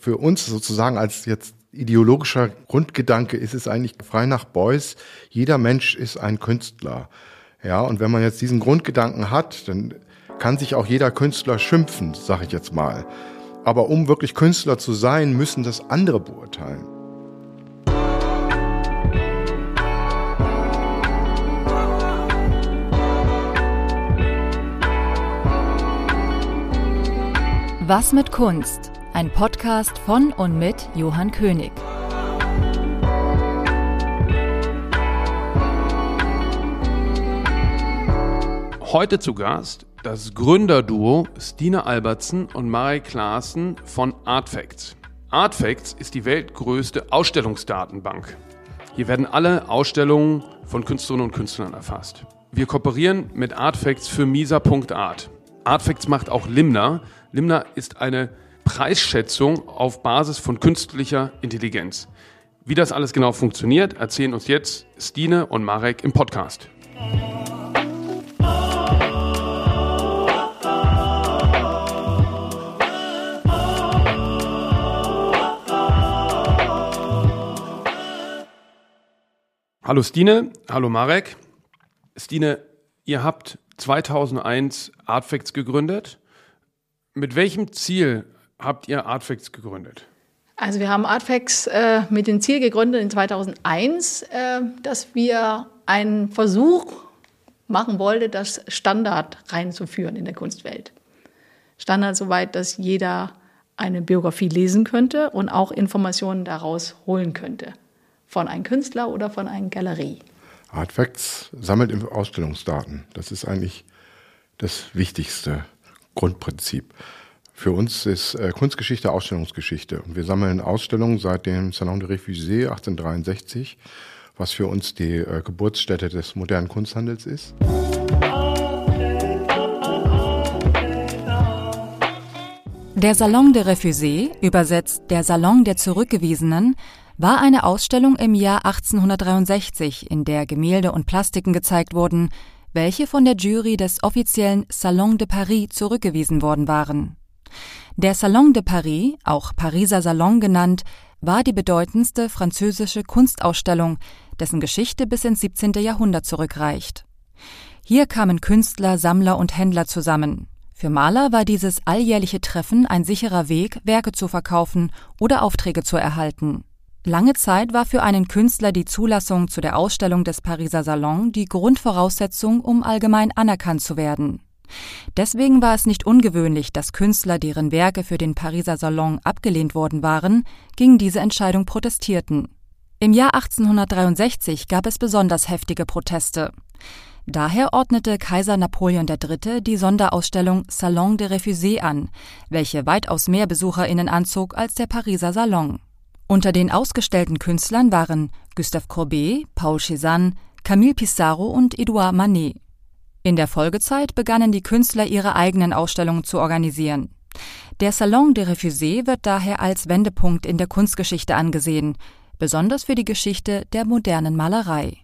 für uns sozusagen als jetzt ideologischer Grundgedanke ist es eigentlich frei nach Beuys, jeder Mensch ist ein Künstler. Ja, und wenn man jetzt diesen Grundgedanken hat, dann kann sich auch jeder Künstler schimpfen, sage ich jetzt mal. Aber um wirklich Künstler zu sein, müssen das andere beurteilen. Was mit Kunst? Ein Podcast von und mit Johann König. Heute zu Gast das Gründerduo Stina Albertsen und Marek Klaassen von Artfacts. Artfacts ist die weltgrößte Ausstellungsdatenbank. Hier werden alle Ausstellungen von Künstlerinnen und Künstlern erfasst. Wir kooperieren mit Artfacts für misa.art. Artfacts macht auch Limna. Limna ist eine Preisschätzung auf Basis von künstlicher Intelligenz. Wie das alles genau funktioniert, erzählen uns jetzt Stine und Marek im Podcast. Hallo Stine, hallo Marek. Stine, ihr habt 2001 Artfacts gegründet. Mit welchem Ziel habt ihr Artfacts gegründet? Also wir haben Artfacts äh, mit dem Ziel gegründet in 2001, äh, dass wir einen Versuch machen wollten, das Standard reinzuführen in der Kunstwelt. Standard soweit, dass jeder eine Biografie lesen könnte und auch Informationen daraus holen könnte. Von einem Künstler oder von einer Galerie. Artfacts sammelt Ausstellungsdaten. Das ist eigentlich das wichtigste Grundprinzip. Für uns ist äh, Kunstgeschichte Ausstellungsgeschichte. Und wir sammeln Ausstellungen seit dem Salon de Refusés 1863, was für uns die äh, Geburtsstätte des modernen Kunsthandels ist. Der Salon de Refusés, übersetzt der Salon der Zurückgewiesenen, war eine Ausstellung im Jahr 1863, in der Gemälde und Plastiken gezeigt wurden, welche von der Jury des offiziellen Salon de Paris zurückgewiesen worden waren. Der Salon de Paris, auch Pariser Salon genannt, war die bedeutendste französische Kunstausstellung, dessen Geschichte bis ins 17. Jahrhundert zurückreicht. Hier kamen Künstler, Sammler und Händler zusammen. Für Maler war dieses alljährliche Treffen ein sicherer Weg, Werke zu verkaufen oder Aufträge zu erhalten. Lange Zeit war für einen Künstler die Zulassung zu der Ausstellung des Pariser Salon die Grundvoraussetzung, um allgemein anerkannt zu werden. Deswegen war es nicht ungewöhnlich, dass Künstler, deren Werke für den Pariser Salon abgelehnt worden waren, gegen diese Entscheidung protestierten. Im Jahr 1863 gab es besonders heftige Proteste. Daher ordnete Kaiser Napoleon III. die Sonderausstellung Salon de Refusés an, welche weitaus mehr BesucherInnen anzog als der Pariser Salon. Unter den ausgestellten Künstlern waren Gustave Courbet, Paul Cézanne, Camille Pissarro und Edouard Manet. In der Folgezeit begannen die Künstler ihre eigenen Ausstellungen zu organisieren. Der Salon des Refusés wird daher als Wendepunkt in der Kunstgeschichte angesehen, besonders für die Geschichte der modernen Malerei.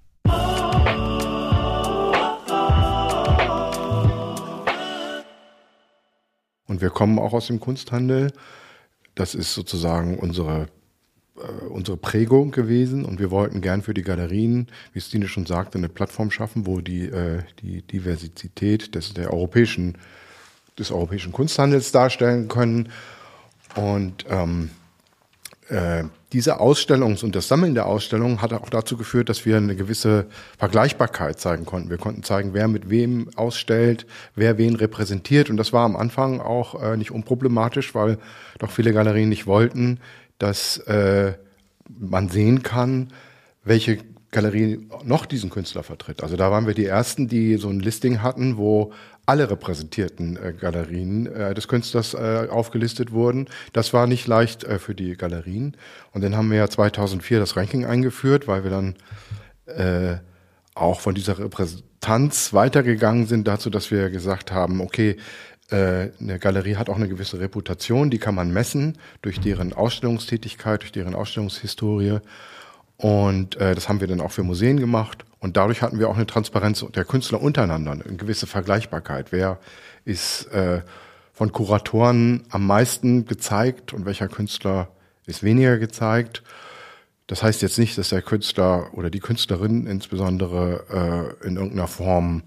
Und wir kommen auch aus dem Kunsthandel. Das ist sozusagen unsere äh, unsere Prägung gewesen und wir wollten gern für die Galerien, wie Stine schon sagte, eine Plattform schaffen, wo die, äh, die Diversität des, der europäischen, des europäischen Kunsthandels darstellen können. Und ähm, äh, diese Ausstellungs- und das Sammeln der Ausstellungen hat auch dazu geführt, dass wir eine gewisse Vergleichbarkeit zeigen konnten. Wir konnten zeigen, wer mit wem ausstellt, wer wen repräsentiert. Und das war am Anfang auch äh, nicht unproblematisch, weil doch viele Galerien nicht wollten, dass äh, man sehen kann, welche Galerie noch diesen Künstler vertritt. Also da waren wir die ersten, die so ein Listing hatten, wo alle repräsentierten äh, Galerien äh, des Künstlers äh, aufgelistet wurden. Das war nicht leicht äh, für die Galerien. Und dann haben wir ja 2004 das Ranking eingeführt, weil wir dann äh, auch von dieser Repräsentanz weitergegangen sind dazu, dass wir gesagt haben, okay, eine Galerie hat auch eine gewisse Reputation, die kann man messen durch deren Ausstellungstätigkeit, durch deren Ausstellungshistorie. Und äh, das haben wir dann auch für Museen gemacht. Und dadurch hatten wir auch eine Transparenz der Künstler untereinander, eine gewisse Vergleichbarkeit. Wer ist äh, von Kuratoren am meisten gezeigt und welcher Künstler ist weniger gezeigt. Das heißt jetzt nicht, dass der Künstler oder die Künstlerin insbesondere äh, in irgendeiner Form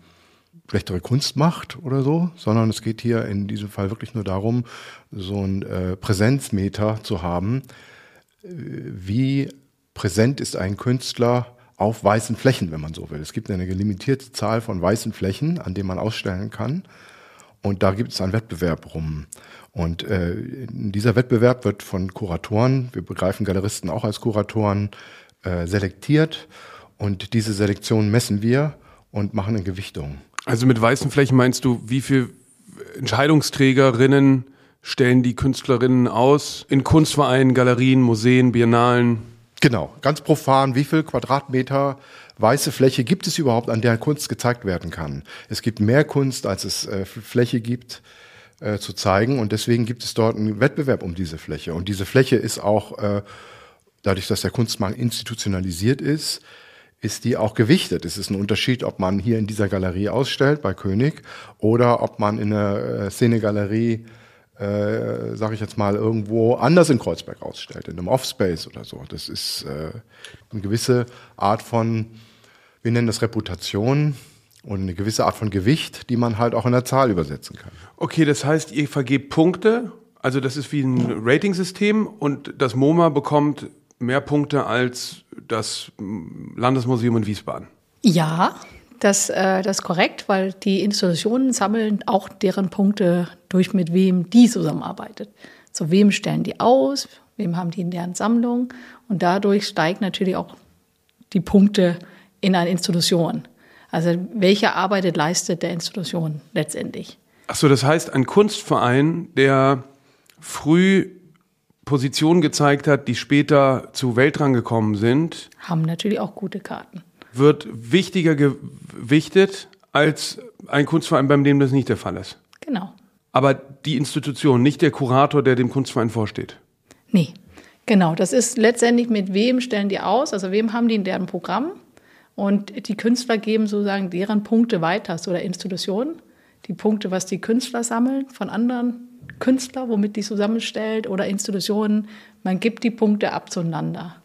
schlechtere Kunst macht oder so, sondern es geht hier in diesem Fall wirklich nur darum, so ein äh, Präsenzmeter zu haben. Äh, wie präsent ist ein Künstler auf weißen Flächen, wenn man so will. Es gibt eine limitierte Zahl von weißen Flächen, an denen man ausstellen kann. Und da gibt es einen Wettbewerb rum. Und äh, dieser Wettbewerb wird von Kuratoren, wir begreifen Galeristen auch als Kuratoren, äh, selektiert. Und diese Selektion messen wir und machen eine Gewichtung. Also mit weißen Flächen meinst du, wie viele Entscheidungsträgerinnen stellen die Künstlerinnen aus in Kunstvereinen, Galerien, Museen, Biennalen? Genau, ganz profan, wie viel Quadratmeter weiße Fläche gibt es überhaupt, an der Kunst gezeigt werden kann? Es gibt mehr Kunst, als es äh, Fläche gibt äh, zu zeigen und deswegen gibt es dort einen Wettbewerb um diese Fläche. Und diese Fläche ist auch, äh, dadurch, dass der Kunstmarkt institutionalisiert ist, ist die auch gewichtet. Es ist ein Unterschied, ob man hier in dieser Galerie ausstellt bei König oder ob man in einer äh, Szenegalerie äh, sage ich jetzt mal, irgendwo anders in Kreuzberg ausstellt, in einem Offspace oder so. Das ist äh, eine gewisse Art von, wir nennen das Reputation und eine gewisse Art von Gewicht, die man halt auch in der Zahl übersetzen kann. Okay, das heißt, ihr vergebt Punkte, also das ist wie ein Ratingsystem und das MoMA bekommt mehr Punkte als das Landesmuseum in Wiesbaden. Ja, das, äh, das ist korrekt, weil die Institutionen sammeln auch deren Punkte durch, mit wem die zusammenarbeitet. Zu wem stellen die aus, wem haben die in deren Sammlung und dadurch steigt natürlich auch die Punkte in einer Institution. Also welche Arbeit leistet der Institution letztendlich? Ach so, das heißt, ein Kunstverein, der früh Positionen gezeigt hat, die später zu Weltrang gekommen sind, haben natürlich auch gute Karten wird wichtiger gewichtet als ein Kunstverein, beim dem das nicht der Fall ist. Genau. Aber die Institution, nicht der Kurator, der dem Kunstverein vorsteht. Nee, genau. Das ist letztendlich, mit wem stellen die aus, also wem haben die in deren Programm. Und die Künstler geben sozusagen deren Punkte weiter oder Institutionen. Die Punkte, was die Künstler sammeln von anderen Künstlern, womit die zusammenstellt oder Institutionen. Man gibt die Punkte ab zueinander.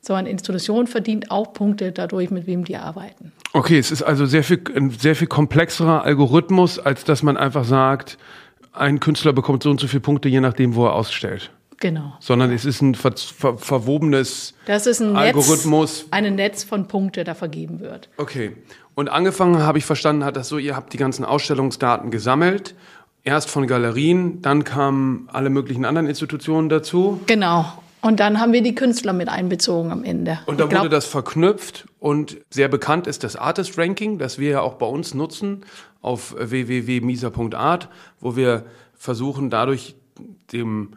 So eine Institution verdient auch Punkte dadurch, mit wem die arbeiten. Okay, es ist also sehr viel, ein sehr viel komplexerer Algorithmus, als dass man einfach sagt, ein Künstler bekommt so und so viele Punkte, je nachdem, wo er ausstellt. Genau. Sondern es ist ein ver ver verwobenes das ist ein Algorithmus. Netz, ein Netz von Punkten, da vergeben wird. Okay. Und angefangen habe ich verstanden, hat das so, ihr habt die ganzen Ausstellungsdaten gesammelt. Erst von Galerien, dann kamen alle möglichen anderen Institutionen dazu. Genau. Und dann haben wir die Künstler mit einbezogen am Ende. Und dann wurde das verknüpft und sehr bekannt ist das Artist Ranking, das wir ja auch bei uns nutzen auf www.misa.art, wo wir versuchen dadurch dem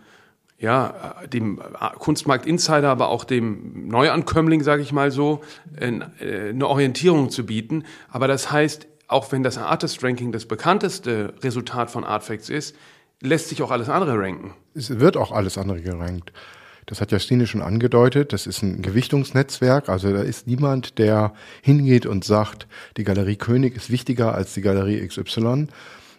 ja, dem Kunstmarkt Insider, aber auch dem Neuankömmling, sage ich mal so, eine Orientierung zu bieten. Aber das heißt, auch wenn das Artist Ranking das bekannteste Resultat von Artfacts ist, lässt sich auch alles andere ranken. Es wird auch alles andere gerankt. Das hat Justine schon angedeutet. Das ist ein Gewichtungsnetzwerk. Also da ist niemand, der hingeht und sagt, die Galerie König ist wichtiger als die Galerie XY,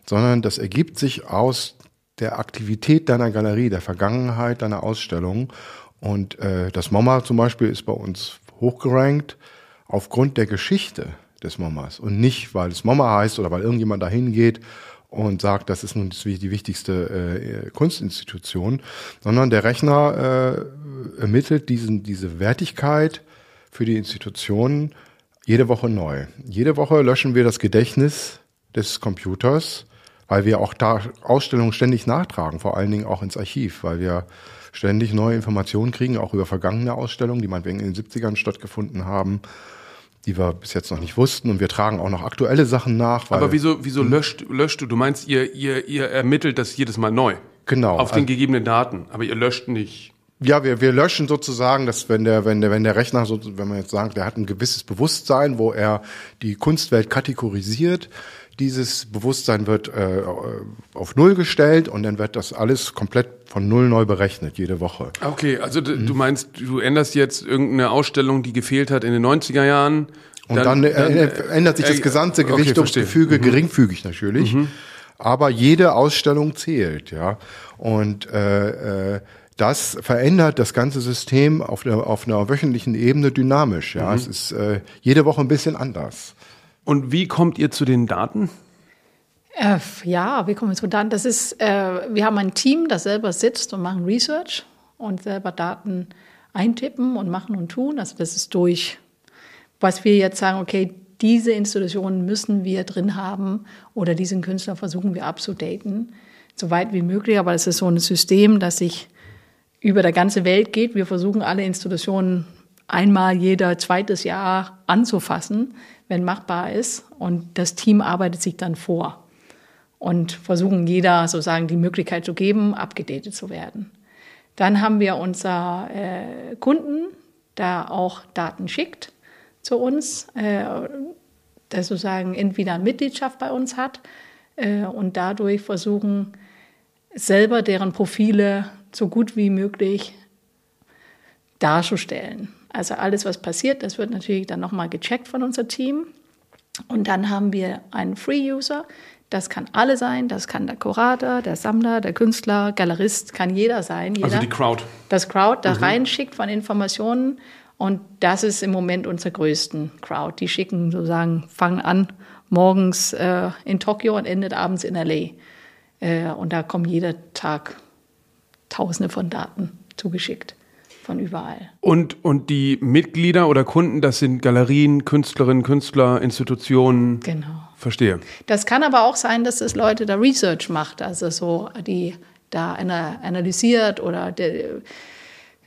sondern das ergibt sich aus der Aktivität deiner Galerie, der Vergangenheit deiner Ausstellung. Und äh, das MoMA zum Beispiel ist bei uns hochgerankt aufgrund der Geschichte des MoMAs und nicht, weil es MoMA heißt oder weil irgendjemand da hingeht und sagt, das ist nun die wichtigste äh, Kunstinstitution, sondern der Rechner äh, ermittelt diesen, diese Wertigkeit für die Institutionen jede Woche neu. Jede Woche löschen wir das Gedächtnis des Computers, weil wir auch da Ausstellungen ständig nachtragen, vor allen Dingen auch ins Archiv, weil wir ständig neue Informationen kriegen, auch über vergangene Ausstellungen, die meinetwegen in den 70ern stattgefunden haben die wir bis jetzt noch nicht wussten. Und wir tragen auch noch aktuelle Sachen nach. Aber wieso, wieso löscht, löscht du? Du meinst, ihr, ihr, ihr ermittelt das jedes Mal neu? Genau. Auf den also, gegebenen Daten. Aber ihr löscht nicht. Ja, wir, wir löschen sozusagen, dass wenn der, wenn der, wenn der Rechner so, wenn man jetzt sagt, der hat ein gewisses Bewusstsein, wo er die Kunstwelt kategorisiert, dieses Bewusstsein wird äh, auf Null gestellt und dann wird das alles komplett von Null neu berechnet, jede Woche. Okay, also mhm. du meinst, du änderst jetzt irgendeine Ausstellung, die gefehlt hat in den 90er Jahren. Und dann, dann, dann äh, ändert sich das gesamte Gewichtungsgefüge, okay, mhm. geringfügig natürlich. Mhm. aber jede Ausstellung zählt, ja. Und äh, äh, das verändert das ganze System auf, der, auf einer wöchentlichen Ebene dynamisch. Ja, mhm. es ist äh, jede Woche ein bisschen anders. Und wie kommt ihr zu den Daten? Äh, ja, wie kommen wir zu Daten? Das ist, äh, wir haben ein Team, das selber sitzt und machen Research und selber Daten eintippen und machen und tun. Also das ist durch, was wir jetzt sagen, okay, diese Institutionen müssen wir drin haben oder diesen Künstler versuchen wir abzudaten, so weit wie möglich. Aber es ist so ein System, das sich über der ganze Welt geht. Wir versuchen alle Institutionen einmal jeder zweites Jahr anzufassen, wenn machbar ist. Und das Team arbeitet sich dann vor und versuchen jeder sozusagen die Möglichkeit zu geben, abgedatet zu werden. Dann haben wir unser äh, Kunden, der auch Daten schickt zu uns, äh, der sozusagen entweder eine Mitgliedschaft bei uns hat äh, und dadurch versuchen, selber deren Profile so gut wie möglich darzustellen. Also alles, was passiert, das wird natürlich dann nochmal gecheckt von unserem Team. Und dann haben wir einen Free-User. Das kann alle sein. Das kann der Kurator, der Sammler, der Künstler, Galerist, kann jeder sein. Jeder. Also die Crowd. Das Crowd da mhm. reinschickt von Informationen. Und das ist im Moment unsere größten Crowd. Die schicken sozusagen, fangen an morgens äh, in Tokio und endet abends in LA. Äh, und da kommen jeder Tag Tausende von Daten zugeschickt von überall. Und, und die Mitglieder oder Kunden, das sind Galerien, Künstlerinnen, Künstler, Institutionen. Genau. Verstehe. Das kann aber auch sein, dass es Leute da Research macht, also so die da analysiert oder der,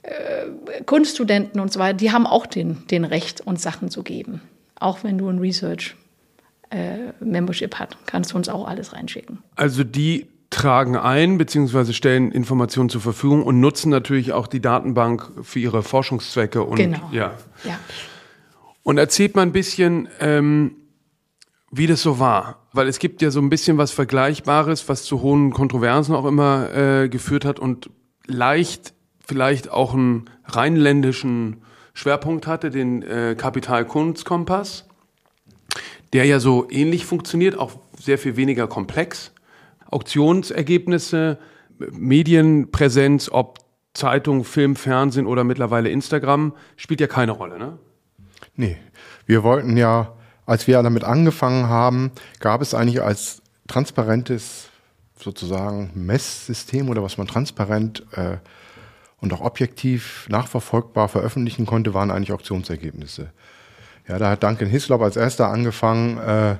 äh, Kunststudenten und so weiter, die haben auch den, den Recht, uns Sachen zu geben. Auch wenn du ein Research äh, Membership hast, kannst du uns auch alles reinschicken. Also die tragen ein bzw. stellen Informationen zur Verfügung und nutzen natürlich auch die Datenbank für ihre Forschungszwecke. Und, genau. Ja. ja. Und erzählt mal ein bisschen, ähm, wie das so war. Weil es gibt ja so ein bisschen was Vergleichbares, was zu hohen Kontroversen auch immer äh, geführt hat und leicht vielleicht auch einen rheinländischen Schwerpunkt hatte, den äh, Kapitalkunstkompass, der ja so ähnlich funktioniert, auch sehr viel weniger komplex Auktionsergebnisse, Medienpräsenz, ob Zeitung, Film, Fernsehen oder mittlerweile Instagram, spielt ja keine Rolle, ne? Nee. Wir wollten ja, als wir damit angefangen haben, gab es eigentlich als transparentes sozusagen Messsystem oder was man transparent äh, und auch objektiv nachverfolgbar veröffentlichen konnte, waren eigentlich Auktionsergebnisse. Ja, da hat Duncan Hislop als erster angefangen, äh,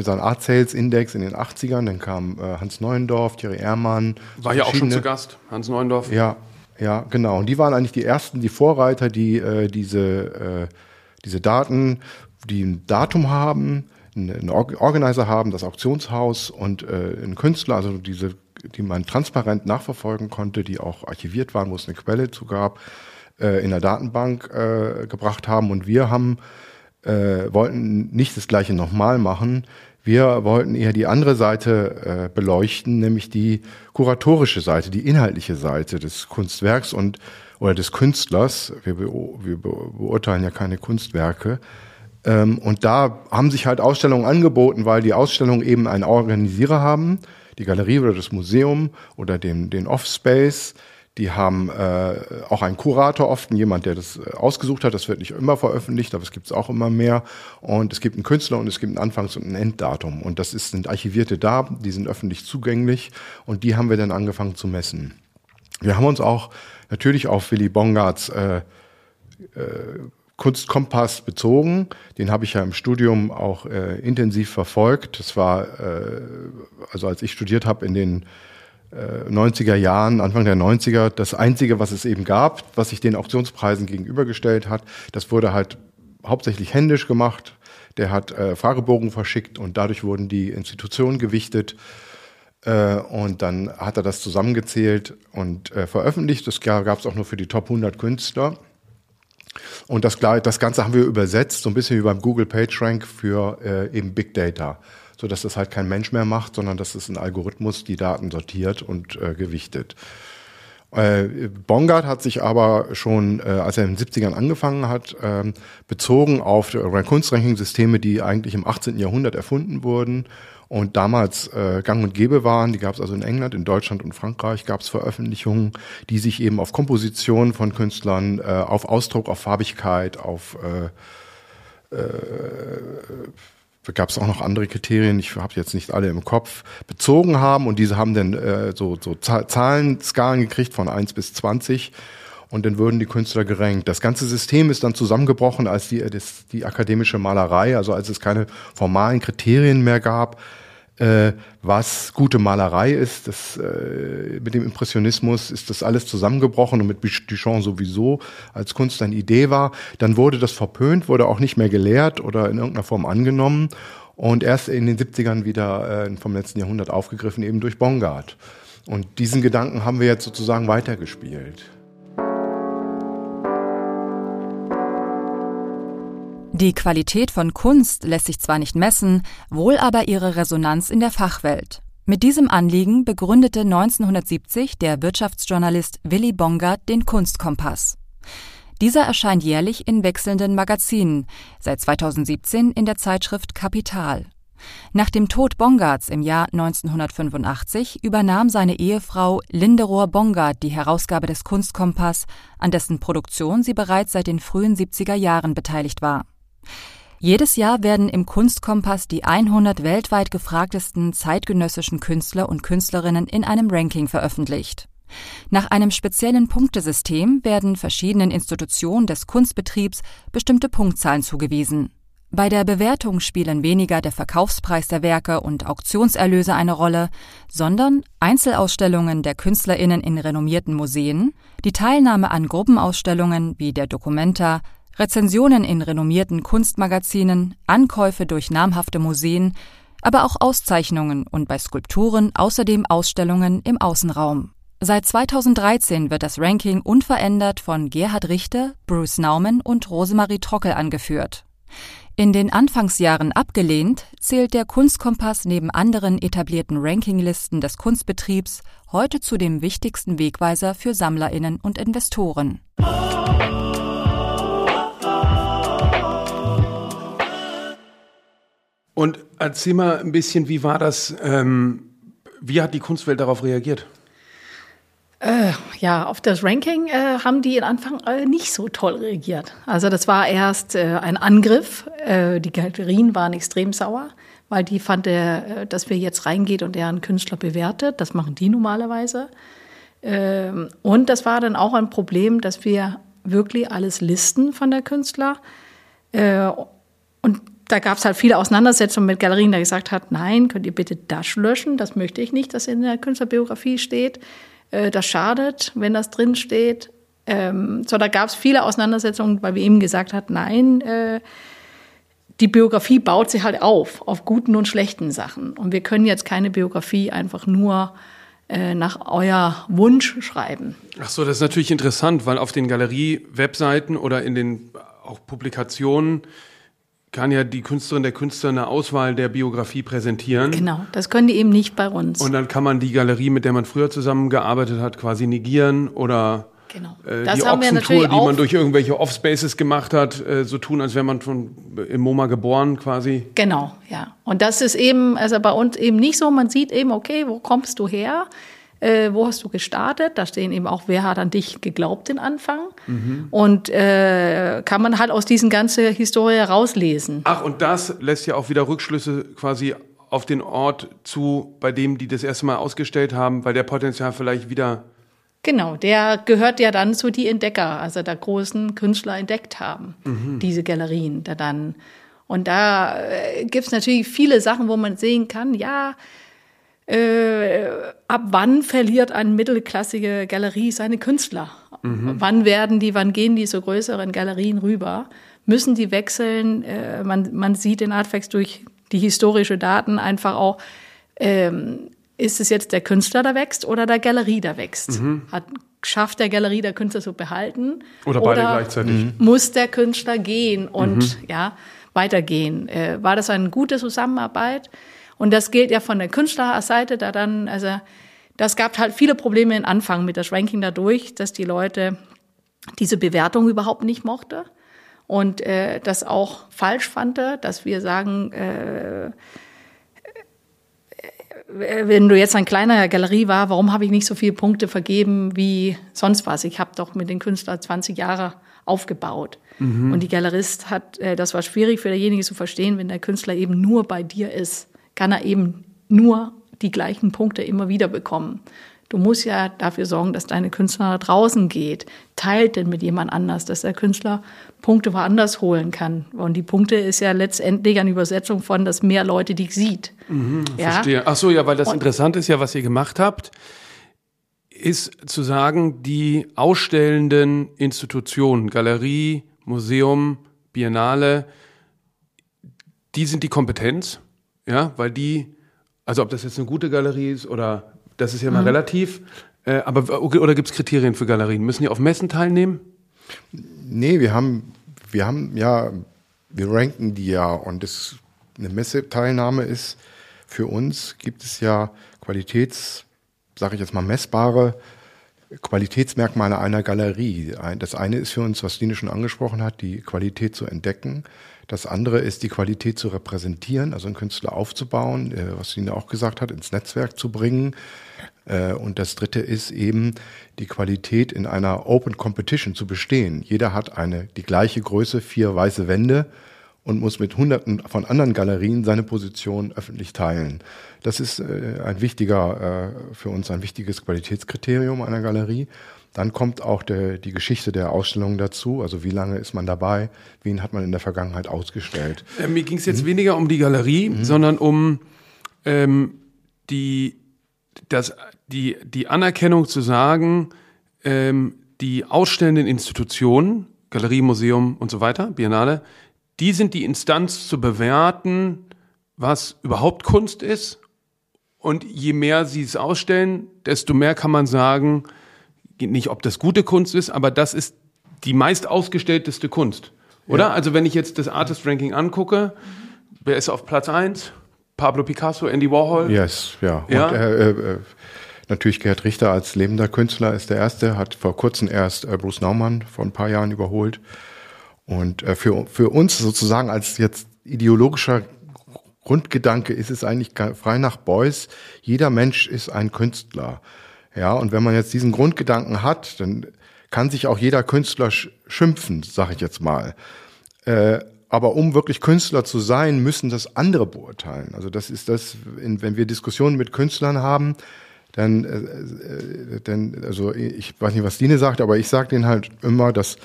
mit seinem Art Sales Index in den 80ern. Dann kam äh, Hans Neuendorf, Thierry Ehrmann. War ja auch schon zu Gast, Hans Neuendorf. Ja, ja, genau. Und die waren eigentlich die ersten, die Vorreiter, die äh, diese, äh, diese Daten, die ein Datum haben, einen Organizer haben, das Auktionshaus und äh, einen Künstler, also diese, die man transparent nachverfolgen konnte, die auch archiviert waren, wo es eine Quelle zu gab, äh, in der Datenbank äh, gebracht haben. Und wir haben äh, wollten nicht das gleiche nochmal machen. Wir wollten eher die andere Seite äh, beleuchten, nämlich die kuratorische Seite, die inhaltliche Seite des Kunstwerks und oder des Künstlers. Wir, be wir be beurteilen ja keine Kunstwerke. Ähm, und da haben sich halt Ausstellungen angeboten, weil die Ausstellungen eben einen Organisierer haben, die Galerie oder das Museum oder den, den Offspace, die haben äh, auch einen Kurator oft, jemand, der das äh, ausgesucht hat. Das wird nicht immer veröffentlicht, aber es gibt es auch immer mehr. Und es gibt einen Künstler und es gibt ein Anfangs- und ein Enddatum. Und das ist, sind archivierte Daten, die sind öffentlich zugänglich und die haben wir dann angefangen zu messen. Wir haben uns auch natürlich auf Willy Bongards äh, äh, Kunstkompass bezogen. Den habe ich ja im Studium auch äh, intensiv verfolgt. Das war, äh, also als ich studiert habe in den 90er äh, Jahren, Anfang der 90er, das Einzige, was es eben gab, was sich den Auktionspreisen gegenübergestellt hat, das wurde halt hauptsächlich händisch gemacht. Der hat äh, Fragebogen verschickt und dadurch wurden die Institutionen gewichtet. Äh, und dann hat er das zusammengezählt und äh, veröffentlicht. Das gab es auch nur für die Top 100 Künstler. Und das, das Ganze haben wir übersetzt, so ein bisschen wie beim Google PageRank für äh, eben Big Data so dass das halt kein Mensch mehr macht, sondern dass es ein Algorithmus die Daten sortiert und äh, gewichtet. Äh, Bongard hat sich aber schon, äh, als er in den 70ern angefangen hat, ähm, bezogen auf Kunstranking-Systeme, die eigentlich im 18. Jahrhundert erfunden wurden und damals äh, gang und gäbe waren. Die gab es also in England, in Deutschland und Frankreich gab es Veröffentlichungen, die sich eben auf Komposition von Künstlern, äh, auf Ausdruck, auf Farbigkeit, auf äh, äh, gab es auch noch andere Kriterien, ich habe jetzt nicht alle im Kopf, bezogen haben und diese haben dann äh, so, so Zahlenskalen gekriegt von 1 bis 20 und dann würden die Künstler gerankt. Das ganze System ist dann zusammengebrochen, als die, das, die akademische Malerei, also als es keine formalen Kriterien mehr gab, äh, was gute Malerei ist. Das, äh, mit dem Impressionismus ist das alles zusammengebrochen und mit Duchamp sowieso als Kunst eine Idee war. Dann wurde das verpönt, wurde auch nicht mehr gelehrt oder in irgendeiner Form angenommen und erst in den 70ern wieder äh, vom letzten Jahrhundert aufgegriffen, eben durch Bongard. Und diesen Gedanken haben wir jetzt sozusagen weitergespielt. Die Qualität von Kunst lässt sich zwar nicht messen, wohl aber ihre Resonanz in der Fachwelt. Mit diesem Anliegen begründete 1970 der Wirtschaftsjournalist Willy Bongard den Kunstkompass. Dieser erscheint jährlich in wechselnden Magazinen, seit 2017 in der Zeitschrift Kapital. Nach dem Tod Bongards im Jahr 1985 übernahm seine Ehefrau Linderohr Bongard die Herausgabe des Kunstkompass, an dessen Produktion sie bereits seit den frühen 70er Jahren beteiligt war. Jedes Jahr werden im Kunstkompass die 100 weltweit gefragtesten zeitgenössischen Künstler und Künstlerinnen in einem Ranking veröffentlicht. Nach einem speziellen Punktesystem werden verschiedenen Institutionen des Kunstbetriebs bestimmte Punktzahlen zugewiesen. Bei der Bewertung spielen weniger der Verkaufspreis der Werke und Auktionserlöse eine Rolle, sondern Einzelausstellungen der Künstlerinnen in renommierten Museen, die Teilnahme an Gruppenausstellungen wie der Documenta, Rezensionen in renommierten Kunstmagazinen, Ankäufe durch namhafte Museen, aber auch Auszeichnungen und bei Skulpturen außerdem Ausstellungen im Außenraum. Seit 2013 wird das Ranking unverändert von Gerhard Richter, Bruce Nauman und Rosemarie Trockel angeführt. In den Anfangsjahren abgelehnt, zählt der Kunstkompass neben anderen etablierten Rankinglisten des Kunstbetriebs heute zu dem wichtigsten Wegweiser für Sammlerinnen und Investoren. Und erzähl mal ein bisschen, wie war das, ähm, wie hat die Kunstwelt darauf reagiert? Äh, ja, auf das Ranking äh, haben die in Anfang äh, nicht so toll reagiert. Also das war erst äh, ein Angriff. Äh, die Galerien waren extrem sauer, weil die fand, äh, dass wir jetzt reingeht und er einen Künstler bewertet. Das machen die normalerweise. Ähm, und das war dann auch ein Problem, dass wir wirklich alles listen von der Künstler. und da gab es halt viele Auseinandersetzungen mit Galerien, die gesagt hat, nein, könnt ihr bitte das löschen, das möchte ich nicht, dass in der Künstlerbiografie steht. Äh, das schadet, wenn das drin steht. Ähm, so, da gab es viele Auseinandersetzungen, weil wir eben gesagt hat, nein, äh, die Biografie baut sich halt auf, auf guten und schlechten Sachen. Und wir können jetzt keine Biografie einfach nur äh, nach euer Wunsch schreiben. Ach so, das ist natürlich interessant, weil auf den Galerie-Webseiten oder in den auch Publikationen kann ja die Künstlerin, der Künstler eine Auswahl der Biografie präsentieren. Genau, das können die eben nicht bei uns. Und dann kann man die Galerie, mit der man früher zusammengearbeitet hat, quasi negieren oder genau. äh, das die Ochsentour, die man durch irgendwelche Offspaces gemacht hat, äh, so tun, als wäre man schon im MoMA geboren quasi. Genau, ja. Und das ist eben, also bei uns eben nicht so, man sieht eben, okay, wo kommst du her? Äh, wo hast du gestartet? Da stehen eben auch, wer hat an dich geglaubt den Anfang? Mhm. Und äh, kann man halt aus diesen ganzen Historie rauslesen. Ach, und das lässt ja auch wieder Rückschlüsse quasi auf den Ort zu, bei dem die das erste Mal ausgestellt haben, weil der Potenzial vielleicht wieder Genau, der gehört ja dann zu die Entdecker, also der großen Künstler entdeckt haben, mhm. diese Galerien da dann. Und da äh, gibt's natürlich viele Sachen, wo man sehen kann, ja, äh, ab wann verliert eine mittelklassige Galerie seine Künstler? Mhm. Wann werden die, wann gehen die zu größeren Galerien rüber? Müssen die wechseln? Äh, man, man sieht in Artfacts durch die historische Daten einfach auch, ähm, ist es jetzt der Künstler, der wächst oder der Galerie, der wächst? Mhm. Hat, schafft der Galerie der Künstler zu behalten? Oder beide oder gleichzeitig? Muss der Künstler gehen und mhm. ja, weitergehen? Äh, war das eine gute Zusammenarbeit? Und das gilt ja von der Künstlerseite, da dann, also das gab halt viele Probleme im Anfang mit das Ranking dadurch, dass die Leute diese Bewertung überhaupt nicht mochte und äh, das auch falsch fand, dass wir sagen, äh, äh, wenn du jetzt ein kleiner Galerie war, warum habe ich nicht so viele Punkte vergeben wie sonst was? Ich habe doch mit den Künstlern 20 Jahre aufgebaut. Mhm. Und die Galerist hat, äh, das war schwierig für derjenige zu verstehen, wenn der Künstler eben nur bei dir ist, kann er eben nur die gleichen Punkte immer wieder bekommen. Du musst ja dafür sorgen, dass deine Künstler nach draußen geht. Teilt denn mit jemand anders, dass der Künstler Punkte woanders holen kann. Und die Punkte ist ja letztendlich eine Übersetzung von, dass mehr Leute dich sieht. Mhm, ja? Verstehe. Ach so, ja, weil das Und, interessant ist ja, was ihr gemacht habt, ist zu sagen, die ausstellenden Institutionen, Galerie, Museum, Biennale, die sind die Kompetenz, ja, weil die, also ob das jetzt eine gute Galerie ist oder das ist ja mal mhm. relativ. Äh, aber oder gibt es Kriterien für Galerien? Müssen die auf Messen teilnehmen? Nee, wir haben, wir haben ja, wir ranken die ja und das, eine Messeteilnahme ist für uns, gibt es ja Qualitäts, sage ich jetzt mal, messbare Qualitätsmerkmale einer Galerie. Das eine ist für uns, was Dine schon angesprochen hat, die Qualität zu entdecken. Das andere ist die Qualität zu repräsentieren, also einen Künstler aufzubauen, äh, was Dine auch gesagt hat, ins Netzwerk zu bringen. Äh, und das dritte ist eben die Qualität in einer Open Competition zu bestehen. Jeder hat eine, die gleiche Größe, vier weiße Wände und muss mit hunderten von anderen Galerien seine Position öffentlich teilen. Das ist äh, ein wichtiger, für uns ein wichtiges Qualitätskriterium einer Galerie. Dann kommt auch der, die Geschichte der Ausstellung dazu. Also wie lange ist man dabei? Wen hat man in der Vergangenheit ausgestellt? Äh, mir ging es jetzt mhm. weniger um die Galerie, mhm. sondern um ähm, die, das, die, die Anerkennung zu sagen, ähm, die ausstellenden Institutionen, Galerie, Museum und so weiter, Biennale, die sind die Instanz zu bewerten, was überhaupt Kunst ist. Und je mehr sie es ausstellen, desto mehr kann man sagen, nicht, ob das gute Kunst ist, aber das ist die meist ausgestellteste Kunst. Oder? Ja. Also wenn ich jetzt das Artist Ranking angucke, wer ist auf Platz 1? Pablo Picasso, Andy Warhol? Yes, ja. ja? Und, äh, äh, natürlich Gerhard Richter als lebender Künstler ist der Erste, hat vor kurzem erst äh, Bruce Naumann vor ein paar Jahren überholt. Und äh, für, für uns sozusagen als jetzt ideologischer Grundgedanke ist es eigentlich frei nach Beuys, jeder Mensch ist ein Künstler. Ja, und wenn man jetzt diesen Grundgedanken hat, dann kann sich auch jeder Künstler schimpfen, sage ich jetzt mal. Äh, aber um wirklich Künstler zu sein, müssen das andere beurteilen. Also das ist das, wenn wir Diskussionen mit Künstlern haben, dann, äh, äh, dann, also ich weiß nicht, was Dine sagt, aber ich sage denen halt immer, dass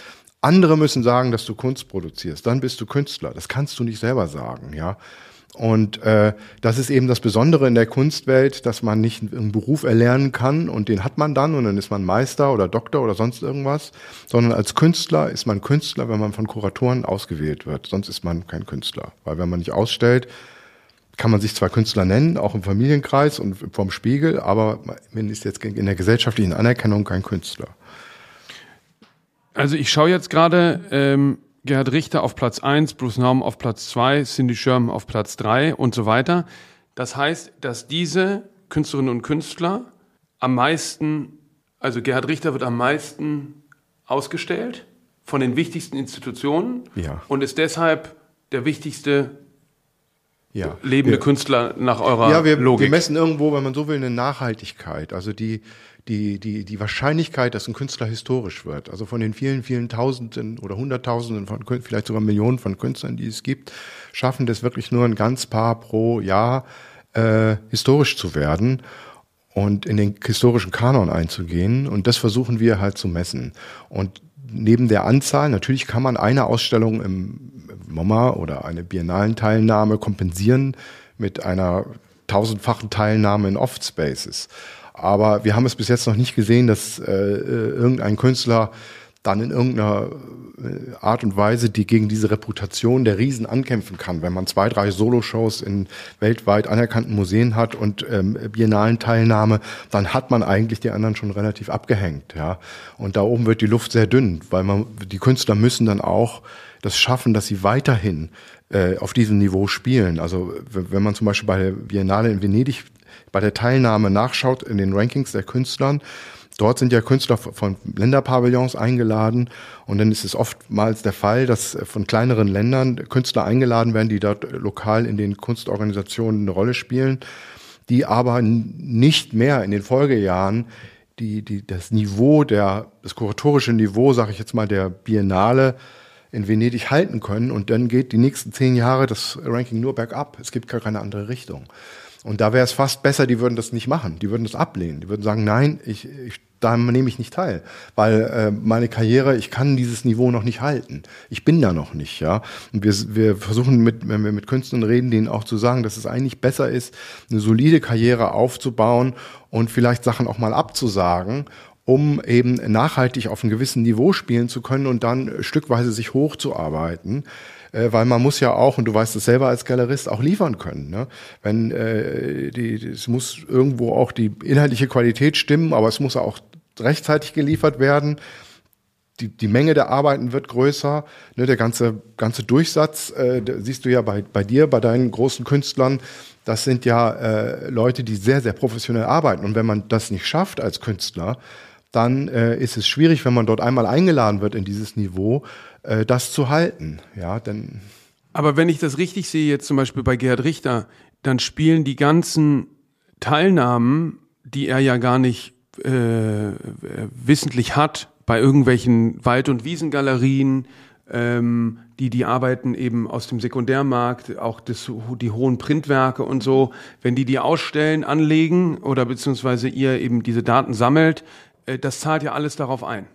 andere müssen sagen, dass du Kunst produzierst. Dann bist du Künstler. Das kannst du nicht selber sagen, ja. Und äh, das ist eben das Besondere in der Kunstwelt, dass man nicht einen Beruf erlernen kann und den hat man dann und dann ist man Meister oder Doktor oder sonst irgendwas, sondern als Künstler ist man Künstler, wenn man von Kuratoren ausgewählt wird. Sonst ist man kein Künstler, weil wenn man nicht ausstellt, kann man sich zwar Künstler nennen, auch im Familienkreis und vom Spiegel, aber man ist jetzt in der gesellschaftlichen Anerkennung kein Künstler. Also ich schaue jetzt gerade ähm, Gerhard Richter auf Platz 1, Bruce Naum auf Platz 2, Cindy Sherman auf Platz 3 und so weiter. Das heißt, dass diese Künstlerinnen und Künstler am meisten, also Gerhard Richter wird am meisten ausgestellt von den wichtigsten Institutionen ja. und ist deshalb der wichtigste ja. lebende wir, Künstler nach eurer ja, wir, Logik. Wir messen irgendwo, wenn man so will, eine Nachhaltigkeit. Also die, die, die, die Wahrscheinlichkeit, dass ein Künstler historisch wird, also von den vielen, vielen Tausenden oder Hunderttausenden von, vielleicht sogar Millionen von Künstlern, die es gibt, schaffen das wirklich nur ein ganz paar pro Jahr äh, historisch zu werden und in den historischen Kanon einzugehen. Und das versuchen wir halt zu messen. Und neben der Anzahl, natürlich kann man eine Ausstellung im MoMA oder eine biennalen Teilnahme kompensieren mit einer tausendfachen Teilnahme in Off Spaces. Aber wir haben es bis jetzt noch nicht gesehen, dass äh, äh, irgendein Künstler dann in irgendeiner äh, Art und Weise, die gegen diese Reputation der Riesen ankämpfen kann. Wenn man zwei, drei Soloshows in weltweit anerkannten Museen hat und ähm, biennalen Teilnahme, dann hat man eigentlich die anderen schon relativ abgehängt. Ja, und da oben wird die Luft sehr dünn, weil man die Künstler müssen dann auch das schaffen, dass sie weiterhin äh, auf diesem Niveau spielen. Also wenn man zum Beispiel bei der Biennale in Venedig bei der Teilnahme nachschaut in den Rankings der Künstlern, Dort sind ja Künstler von Länderpavillons eingeladen und dann ist es oftmals der Fall, dass von kleineren Ländern Künstler eingeladen werden, die dort lokal in den Kunstorganisationen eine Rolle spielen, die aber nicht mehr in den Folgejahren die, die, das Niveau der, das kuratorische Niveau, sage ich jetzt mal, der Biennale in Venedig halten können und dann geht die nächsten zehn Jahre das Ranking nur bergab. Es gibt gar keine andere Richtung. Und da wäre es fast besser, die würden das nicht machen, die würden das ablehnen, die würden sagen, nein, ich, ich da nehme ich nicht teil, weil äh, meine Karriere, ich kann dieses Niveau noch nicht halten. Ich bin da noch nicht, ja. Und wir, wir versuchen mit, wenn wir mit Künstlern reden, denen auch zu sagen, dass es eigentlich besser ist, eine solide Karriere aufzubauen und vielleicht Sachen auch mal abzusagen um eben nachhaltig auf einem gewissen Niveau spielen zu können und dann stückweise sich hochzuarbeiten äh, weil man muss ja auch, und du weißt es selber als Galerist, auch liefern können. Ne? Wenn äh, die, es muss irgendwo auch die inhaltliche Qualität stimmen, aber es muss auch rechtzeitig geliefert werden. Die, die Menge der Arbeiten wird größer, ne, der ganze, ganze Durchsatz, äh, siehst du ja bei, bei dir, bei deinen großen Künstlern, das sind ja äh, Leute, die sehr, sehr professionell arbeiten. Und wenn man das nicht schafft als Künstler, dann äh, ist es schwierig, wenn man dort einmal eingeladen wird in dieses Niveau, äh, das zu halten. Ja, denn Aber wenn ich das richtig sehe, jetzt zum Beispiel bei Gerhard Richter, dann spielen die ganzen Teilnahmen, die er ja gar nicht äh, wissentlich hat, bei irgendwelchen Wald- und Wiesengalerien, ähm, die die Arbeiten eben aus dem Sekundärmarkt, auch das, die hohen Printwerke und so, wenn die die ausstellen, anlegen oder beziehungsweise ihr eben diese Daten sammelt, äh, das zahlt ja alles darauf ein.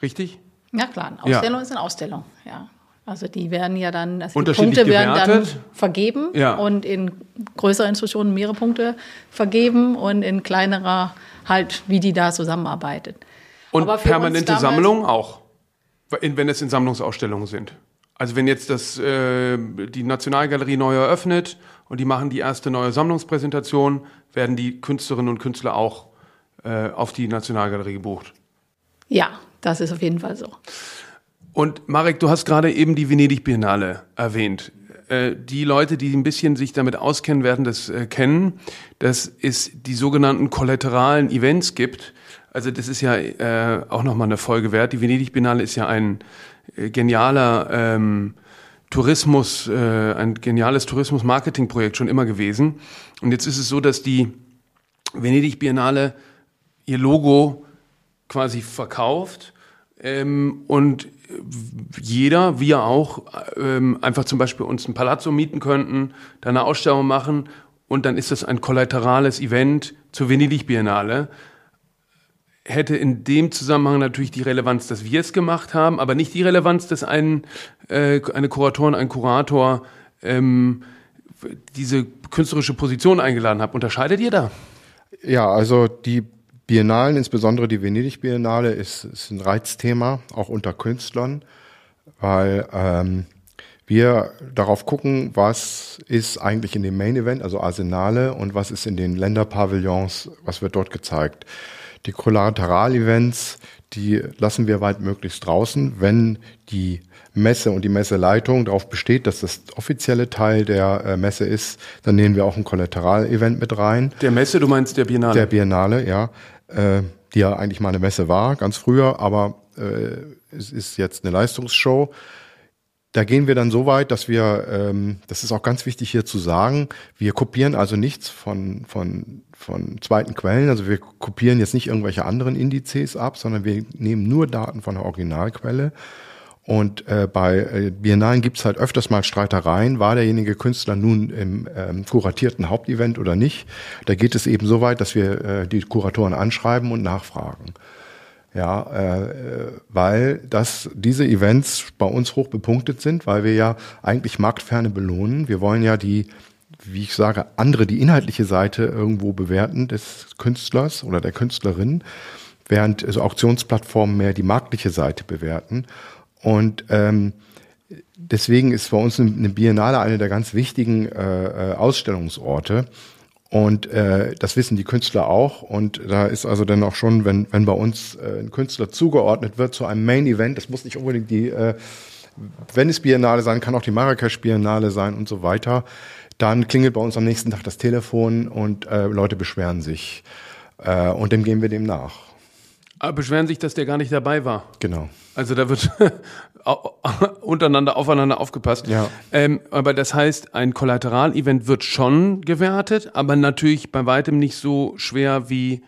Richtig? Ja klar, eine Ausstellung ja. ist eine Ausstellung, ja. Also die werden ja dann, also die Punkte werden dann vergeben ja. und in größeren Institutionen mehrere Punkte vergeben und in kleinerer halt, wie die da zusammenarbeitet. Und permanente Sammlungen auch, wenn es in Sammlungsausstellungen sind. Also wenn jetzt das, äh, die Nationalgalerie neu eröffnet und die machen die erste neue Sammlungspräsentation, werden die Künstlerinnen und Künstler auch äh, auf die Nationalgalerie gebucht. Ja, das ist auf jeden Fall so. Und Marek, du hast gerade eben die Venedig Biennale erwähnt. Äh, die Leute, die ein bisschen sich damit auskennen, werden das äh, kennen, dass es die sogenannten kollateralen Events gibt. Also das ist ja äh, auch nochmal eine Folge wert. Die Venedig Biennale ist ja ein äh, genialer ähm, Tourismus, äh, ein geniales Tourismus-Marketing-Projekt schon immer gewesen. Und jetzt ist es so, dass die Venedig Biennale ihr Logo quasi verkauft ähm, und jeder, wir auch, ähm, einfach zum Beispiel uns ein Palazzo mieten könnten, da eine Ausstellung machen und dann ist das ein kollaterales Event zur Venedig Biennale. Hätte in dem Zusammenhang natürlich die Relevanz, dass wir es gemacht haben, aber nicht die Relevanz, dass ein, äh, eine Kuratorin, ein Kurator ähm, diese künstlerische Position eingeladen hat. Unterscheidet ihr da? Ja, also die Biennalen, insbesondere die Venedig Biennale, ist, ist ein Reizthema, auch unter Künstlern, weil ähm, wir darauf gucken, was ist eigentlich in dem Main Event, also Arsenale, und was ist in den Länderpavillons, was wird dort gezeigt. Die Kollateral-Events, die lassen wir weit möglichst draußen, wenn die Messe und die Messeleitung darauf besteht, dass das offizielle Teil der äh, Messe ist, dann nehmen wir auch ein Kollateral-Event mit rein. Der Messe, du meinst der Biennale? Der Biennale, ja äh, die ja eigentlich mal eine Messe war, ganz früher, aber äh, es ist jetzt eine Leistungsshow. Da gehen wir dann so weit, dass wir, ähm, das ist auch ganz wichtig hier zu sagen, wir kopieren also nichts von, von, von zweiten Quellen. Also wir kopieren jetzt nicht irgendwelche anderen Indizes ab, sondern wir nehmen nur Daten von der Originalquelle und äh, bei äh, Biennalen gibt's halt öfters mal Streitereien, war derjenige Künstler nun im ähm, kuratierten Hauptevent oder nicht. Da geht es eben so weit, dass wir äh, die Kuratoren anschreiben und nachfragen. Ja, äh, weil das, diese Events bei uns hoch bepunktet sind, weil wir ja eigentlich Marktferne belohnen. Wir wollen ja die, wie ich sage, andere, die inhaltliche Seite irgendwo bewerten des Künstlers oder der Künstlerin, während also Auktionsplattformen mehr die marktliche Seite bewerten. Und ähm, deswegen ist bei uns eine Biennale eine der ganz wichtigen äh, äh, Ausstellungsorte. Und äh, das wissen die Künstler auch. Und da ist also dann auch schon, wenn, wenn bei uns äh, ein Künstler zugeordnet wird zu einem Main Event, das muss nicht unbedingt die äh, Venice Biennale sein, kann auch die Marrakesch Biennale sein und so weiter. Dann klingelt bei uns am nächsten Tag das Telefon und äh, Leute beschweren sich. Äh, und dem gehen wir dem nach. Aber beschweren sich, dass der gar nicht dabei war. Genau. Also da wird untereinander aufeinander aufgepasst. Ja. Ähm, aber das heißt, ein Kollateralevent wird schon gewertet, aber natürlich bei weitem nicht so schwer wie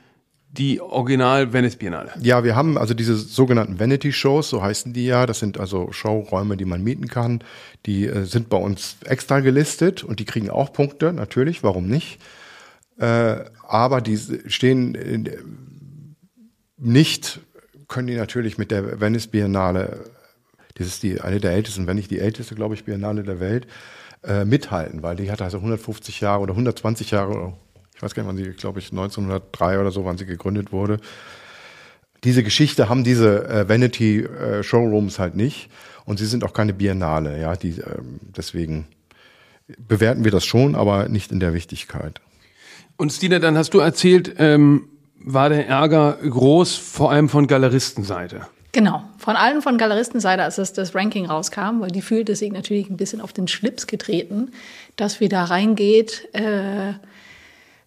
die Original Venice Biennale. Ja, wir haben also diese sogenannten Vanity Shows, so heißen die ja. Das sind also Showräume, die man mieten kann. Die äh, sind bei uns extra gelistet und die kriegen auch Punkte, natürlich, warum nicht? Äh, aber die stehen in, nicht, können die natürlich mit der Venice Biennale, das ist die, eine der ältesten, wenn nicht die älteste, glaube ich, Biennale der Welt, äh, mithalten, weil die hat also 150 Jahre oder 120 Jahre, ich weiß gar nicht, wann sie, glaube ich, 1903 oder so, wann sie gegründet wurde. Diese Geschichte haben diese äh, Vanity äh, Showrooms halt nicht und sie sind auch keine Biennale, ja, die, ähm, deswegen bewerten wir das schon, aber nicht in der Wichtigkeit. Und Stina, dann hast du erzählt, ähm, war der Ärger groß, vor allem von Galeristenseite. Genau, von allen von Galeristenseite, als das, das Ranking rauskam, weil die fühlte sich natürlich ein bisschen auf den Schlips getreten, dass wir da reingeht, äh,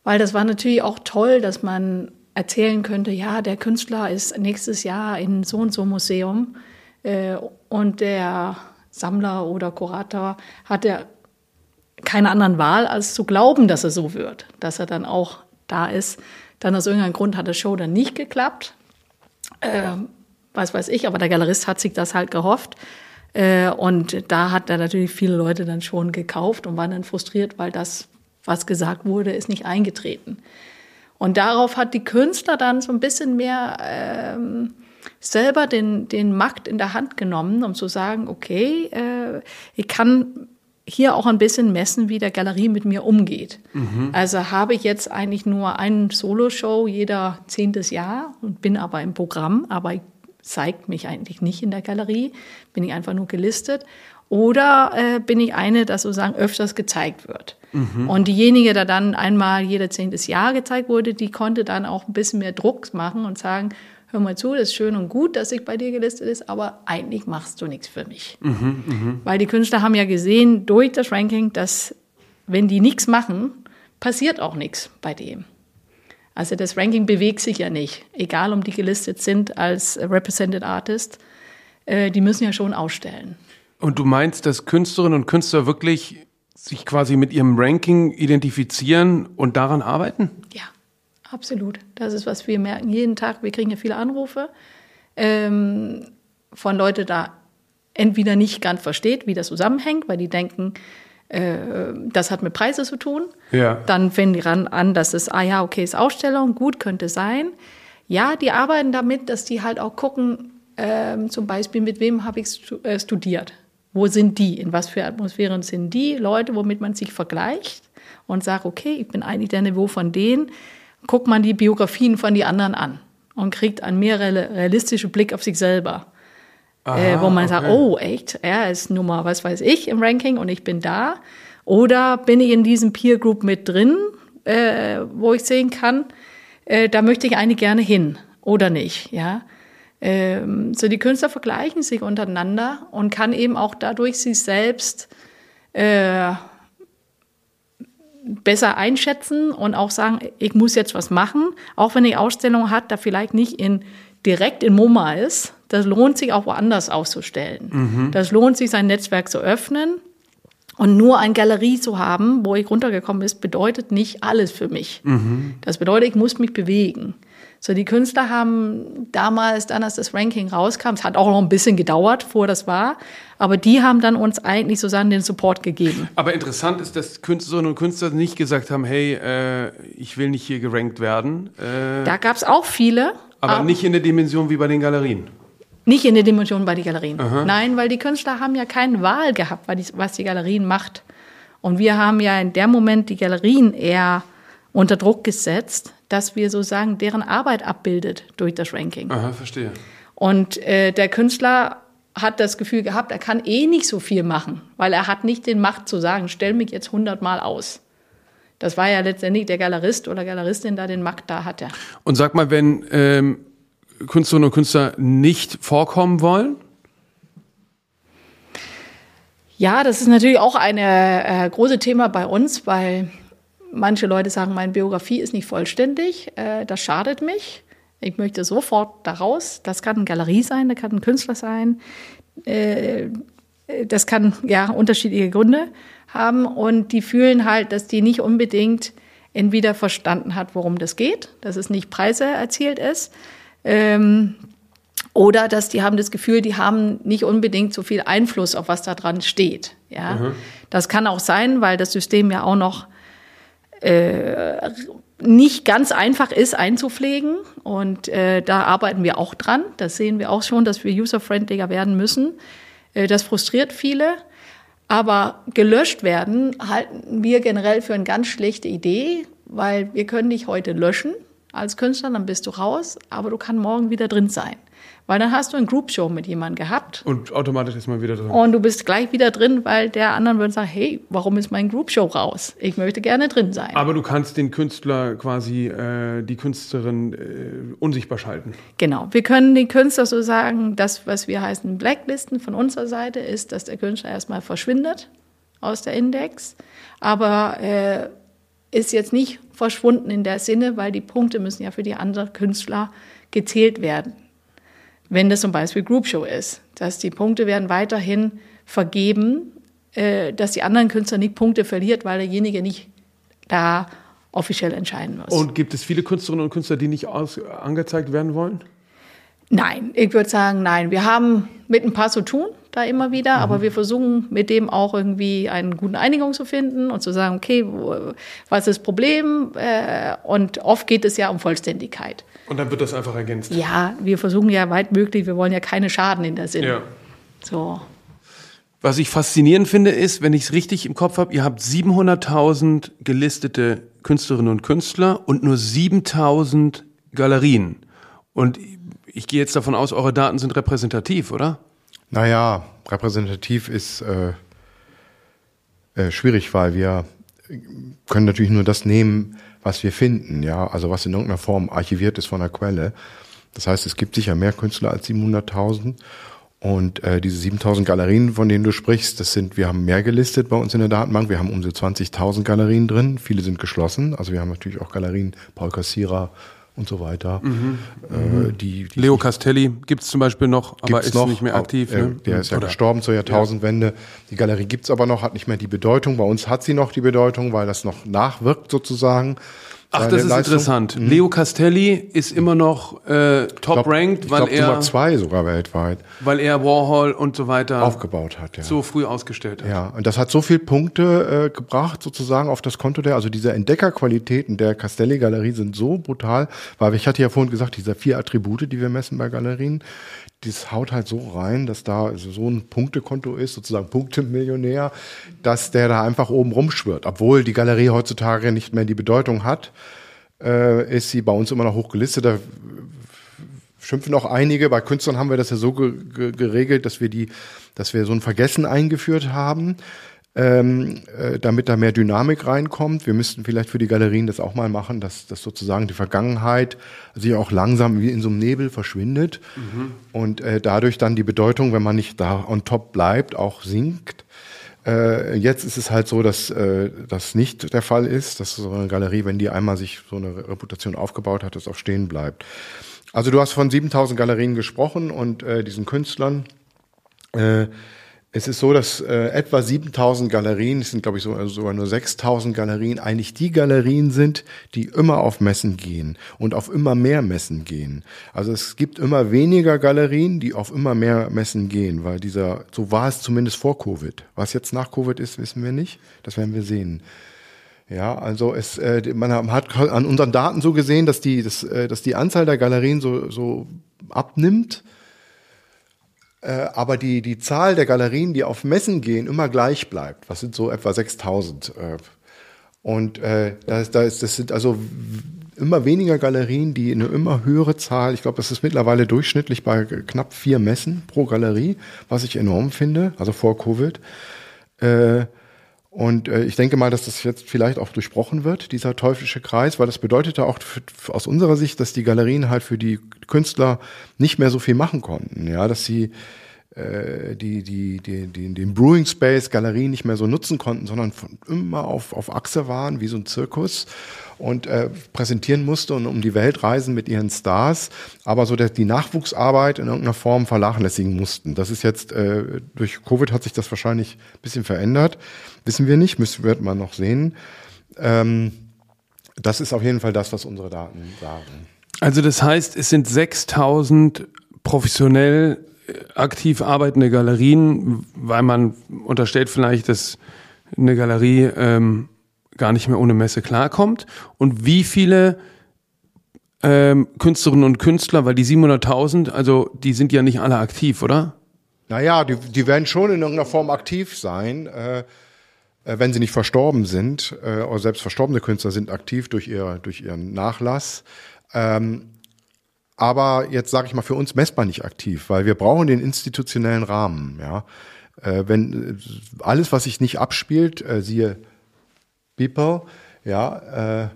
weil das war natürlich auch toll, dass man erzählen könnte, ja, der Künstler ist nächstes Jahr in so und so Museum äh, und der Sammler oder Kurator hat ja keine anderen Wahl, als zu glauben, dass er so wird, dass er dann auch da ist. Dann aus irgendeinem Grund hat das Show dann nicht geklappt. Äh, was weiß ich, aber der Galerist hat sich das halt gehofft. Äh, und da hat er natürlich viele Leute dann schon gekauft und waren dann frustriert, weil das, was gesagt wurde, ist nicht eingetreten. Und darauf hat die Künstler dann so ein bisschen mehr ähm, selber den, den Markt in der Hand genommen, um zu sagen, okay, äh, ich kann hier auch ein bisschen messen, wie der Galerie mit mir umgeht. Mhm. Also habe ich jetzt eigentlich nur einen Solo-Show jeder zehntes Jahr und bin aber im Programm, aber ich zeige mich eigentlich nicht in der Galerie, bin ich einfach nur gelistet. Oder äh, bin ich eine, dass sozusagen öfters gezeigt wird. Mhm. Und diejenige, der dann einmal jeder zehntes Jahr gezeigt wurde, die konnte dann auch ein bisschen mehr Druck machen und sagen, hör mal zu, das ist schön und gut, dass ich bei dir gelistet ist, aber eigentlich machst du nichts für mich. Mhm, mh. Weil die Künstler haben ja gesehen durch das Ranking, dass wenn die nichts machen, passiert auch nichts bei dem. Also das Ranking bewegt sich ja nicht, egal ob die gelistet sind als Represented Artist, äh, die müssen ja schon ausstellen. Und du meinst, dass Künstlerinnen und Künstler wirklich sich quasi mit ihrem Ranking identifizieren und daran arbeiten? Ja. Absolut. Das ist, was wir merken jeden Tag. Wir kriegen ja viele Anrufe ähm, von Leuten, da entweder nicht ganz versteht, wie das zusammenhängt, weil die denken, äh, das hat mit Preisen zu tun. Ja. Dann fängt die ran an, dass es, ah ja, okay, ist Ausstellung, gut, könnte sein. Ja, die arbeiten damit, dass die halt auch gucken, äh, zum Beispiel, mit wem habe ich äh, studiert? Wo sind die? In was für Atmosphären sind die Leute, womit man sich vergleicht und sagt, okay, ich bin eigentlich der Niveau von denen guckt man die Biografien von die anderen an und kriegt einen mehr realistischen Blick auf sich selber. Aha, äh, wo man okay. sagt, oh echt, er ist Nummer, was weiß ich, im Ranking und ich bin da. Oder bin ich in diesem Peer Group mit drin, äh, wo ich sehen kann, äh, da möchte ich eigentlich gerne hin oder nicht, ja. Ähm, so die Künstler vergleichen sich untereinander und kann eben auch dadurch sich selbst äh, besser einschätzen und auch sagen, ich muss jetzt was machen, auch wenn die Ausstellung hat, da vielleicht nicht in, direkt in MoMA ist. Das lohnt sich auch woanders auszustellen. Mhm. Das lohnt sich, sein Netzwerk zu öffnen. Und nur eine Galerie zu haben, wo ich runtergekommen ist, bedeutet nicht alles für mich. Mhm. Das bedeutet, ich muss mich bewegen. So, die Künstler haben damals, dann als das Ranking rauskam, es hat auch noch ein bisschen gedauert, vor das war, aber die haben dann uns eigentlich sozusagen den Support gegeben. Aber interessant ist, dass Künstlerinnen und Künstler nicht gesagt haben, hey, äh, ich will nicht hier gerankt werden. Äh, da gab es auch viele. Aber, aber nicht in der Dimension wie bei den Galerien. Nicht in der Dimension bei den Galerien. Aha. Nein, weil die Künstler haben ja keine Wahl gehabt, was die Galerien macht. Und wir haben ja in dem Moment die Galerien eher unter Druck gesetzt, dass wir sozusagen deren Arbeit abbildet durch das Ranking. Aha, verstehe. Und äh, der Künstler hat das Gefühl gehabt, er kann eh nicht so viel machen, weil er hat nicht den Macht zu sagen, stell mich jetzt hundertmal aus. Das war ja letztendlich der Galerist oder Galeristin, da den Macht da hatte. Und sag mal, wenn ähm, Künstlerinnen und Künstler nicht vorkommen wollen? Ja, das ist natürlich auch ein äh, großes Thema bei uns, weil manche Leute sagen, meine Biografie ist nicht vollständig. Äh, das schadet mich. Ich möchte sofort daraus. Das kann eine Galerie sein, das kann ein Künstler sein. Äh, das kann ja unterschiedliche Gründe haben. Und die fühlen halt, dass die nicht unbedingt entweder verstanden hat, worum das geht, dass es nicht Preise erzielt ist. Ähm, oder dass die haben das Gefühl, die haben nicht unbedingt so viel Einfluss auf was da dran steht. Ja, mhm. das kann auch sein, weil das System ja auch noch äh, nicht ganz einfach ist einzupflegen. Und äh, da arbeiten wir auch dran. Das sehen wir auch schon, dass wir user-friendlier werden müssen. Äh, das frustriert viele. Aber gelöscht werden halten wir generell für eine ganz schlechte Idee, weil wir können dich heute löschen als Künstler, dann bist du raus, aber du kannst morgen wieder drin sein. Weil dann hast du ein Group-Show mit jemandem gehabt. Und automatisch ist man wieder drin. Und du bist gleich wieder drin, weil der anderen würde sagen, hey, warum ist mein Group-Show raus? Ich möchte gerne drin sein. Aber du kannst den Künstler quasi, äh, die Künstlerin äh, unsichtbar schalten. Genau. Wir können den Künstler so sagen, das, was wir heißen Blacklisten von unserer Seite, ist, dass der Künstler erstmal verschwindet aus der Index. Aber äh, ist jetzt nicht verschwunden in der Sinne, weil die Punkte müssen ja für die anderen Künstler gezählt werden wenn das zum Beispiel Group Show ist. Dass die Punkte werden weiterhin vergeben, äh, dass die anderen Künstler nicht Punkte verliert, weil derjenige nicht da offiziell entscheiden muss. Und gibt es viele Künstlerinnen und Künstler, die nicht aus, angezeigt werden wollen? Nein, ich würde sagen, nein. Wir haben mit ein paar zu tun, da immer wieder, mhm. aber wir versuchen mit dem auch irgendwie einen guten Einigung zu finden und zu sagen, okay, wo, was ist das Problem? Äh, und oft geht es ja um Vollständigkeit. Und dann wird das einfach ergänzt. Ja, wir versuchen ja weit möglich, wir wollen ja keine Schaden in der Sinn. Ja. So. Was ich faszinierend finde, ist, wenn ich es richtig im Kopf habe, ihr habt 700.000 gelistete Künstlerinnen und Künstler und nur 7.000 Galerien. Und ich gehe jetzt davon aus, eure Daten sind repräsentativ, oder? Naja, repräsentativ ist äh, äh, schwierig, weil wir können natürlich nur das nehmen, was wir finden, ja, also was in irgendeiner Form archiviert ist von der Quelle. Das heißt, es gibt sicher mehr Künstler als 700.000. Und äh, diese 7000 Galerien, von denen du sprichst, das sind, wir haben mehr gelistet bei uns in der Datenbank. Wir haben um so 20.000 Galerien drin. Viele sind geschlossen. Also wir haben natürlich auch Galerien, Paul Kassierer, und so weiter. Mhm. Äh, die, die Leo Castelli gibt es zum Beispiel noch, aber ist noch, nicht mehr aktiv. Äh, ne? Der ist ja Oder? gestorben zur Jahrtausendwende. Ja. Die Galerie gibt es aber noch, hat nicht mehr die Bedeutung. Bei uns hat sie noch die Bedeutung, weil das noch nachwirkt sozusagen. Ach, das ist Leistung. interessant. Mhm. Leo Castelli ist immer noch äh, top-ranked, weil glaub, er Nummer zwei sogar weltweit, weil er Warhol und so weiter aufgebaut hat, ja. so früh ausgestellt hat. Ja, und das hat so viel Punkte äh, gebracht sozusagen auf das Konto der, also diese Entdeckerqualitäten der Castelli Galerie sind so brutal, weil ich hatte ja vorhin gesagt, diese vier Attribute, die wir messen bei Galerien, das haut halt so rein, dass da so ein Punktekonto ist, sozusagen Punktemillionär, dass der da einfach oben rumschwirrt. Obwohl die Galerie heutzutage nicht mehr die Bedeutung hat, äh, ist sie bei uns immer noch hochgelistet. Da schimpfen auch einige. Bei Künstlern haben wir das ja so ge geregelt, dass wir die, dass wir so ein Vergessen eingeführt haben ähm, äh, damit da mehr Dynamik reinkommt. Wir müssten vielleicht für die Galerien das auch mal machen, dass, dass sozusagen die Vergangenheit sich auch langsam wie in so einem Nebel verschwindet mhm. und äh, dadurch dann die Bedeutung, wenn man nicht da on top bleibt, auch sinkt. Äh, jetzt ist es halt so, dass äh, das nicht der Fall ist, dass so eine Galerie, wenn die einmal sich so eine Reputation aufgebaut hat, das auch stehen bleibt. Also du hast von 7000 Galerien gesprochen und äh, diesen Künstlern. Es ist so, dass äh, etwa 7000 Galerien, es sind glaube ich so, also sogar nur 6000 Galerien, eigentlich die Galerien sind, die immer auf Messen gehen und auf immer mehr Messen gehen. Also es gibt immer weniger Galerien, die auf immer mehr Messen gehen, weil dieser, so war es zumindest vor Covid. Was jetzt nach Covid ist, wissen wir nicht. Das werden wir sehen. Ja, also es, äh, man hat an unseren Daten so gesehen, dass die, dass, äh, dass die Anzahl der Galerien so, so abnimmt aber die, die Zahl der Galerien, die auf Messen gehen, immer gleich bleibt. Was sind so etwa 6000? Äh, und äh, da ist, da ist, das sind also immer weniger Galerien, die eine immer höhere Zahl, ich glaube, das ist mittlerweile durchschnittlich bei knapp vier Messen pro Galerie, was ich enorm finde, also vor Covid. Äh, und äh, ich denke mal, dass das jetzt vielleicht auch durchbrochen wird, dieser teuflische Kreis, weil das bedeutete auch für, aus unserer Sicht, dass die Galerien halt für die Künstler nicht mehr so viel machen konnten. Ja, dass sie die, die, die, die, den Brewing Space Galerien nicht mehr so nutzen konnten, sondern von, immer auf, auf Achse waren, wie so ein Zirkus und äh, präsentieren musste und um die Welt reisen mit ihren Stars, aber so dass die Nachwuchsarbeit in irgendeiner Form vernachlässigen mussten. Das ist jetzt, äh, durch Covid hat sich das wahrscheinlich ein bisschen verändert. Wissen wir nicht, müssen, wird man noch sehen. Ähm, das ist auf jeden Fall das, was unsere Daten sagen. Also das heißt, es sind 6000 professionell äh, aktiv arbeitende Galerien, weil man unterstellt vielleicht, dass eine Galerie ähm, gar nicht mehr ohne Messe klarkommt. Und wie viele ähm, Künstlerinnen und Künstler, weil die 700.000, also die sind ja nicht alle aktiv, oder? Naja, die, die werden schon in irgendeiner Form aktiv sein. Äh, äh, wenn sie nicht verstorben sind, äh, oder selbst verstorbene Künstler sind aktiv durch, ihr, durch ihren Nachlass. Ähm, aber jetzt sage ich mal für uns messbar nicht aktiv, weil wir brauchen den institutionellen Rahmen. Ja, äh, wenn äh, alles, was sich nicht abspielt, äh, siehe Beeper, ja, äh,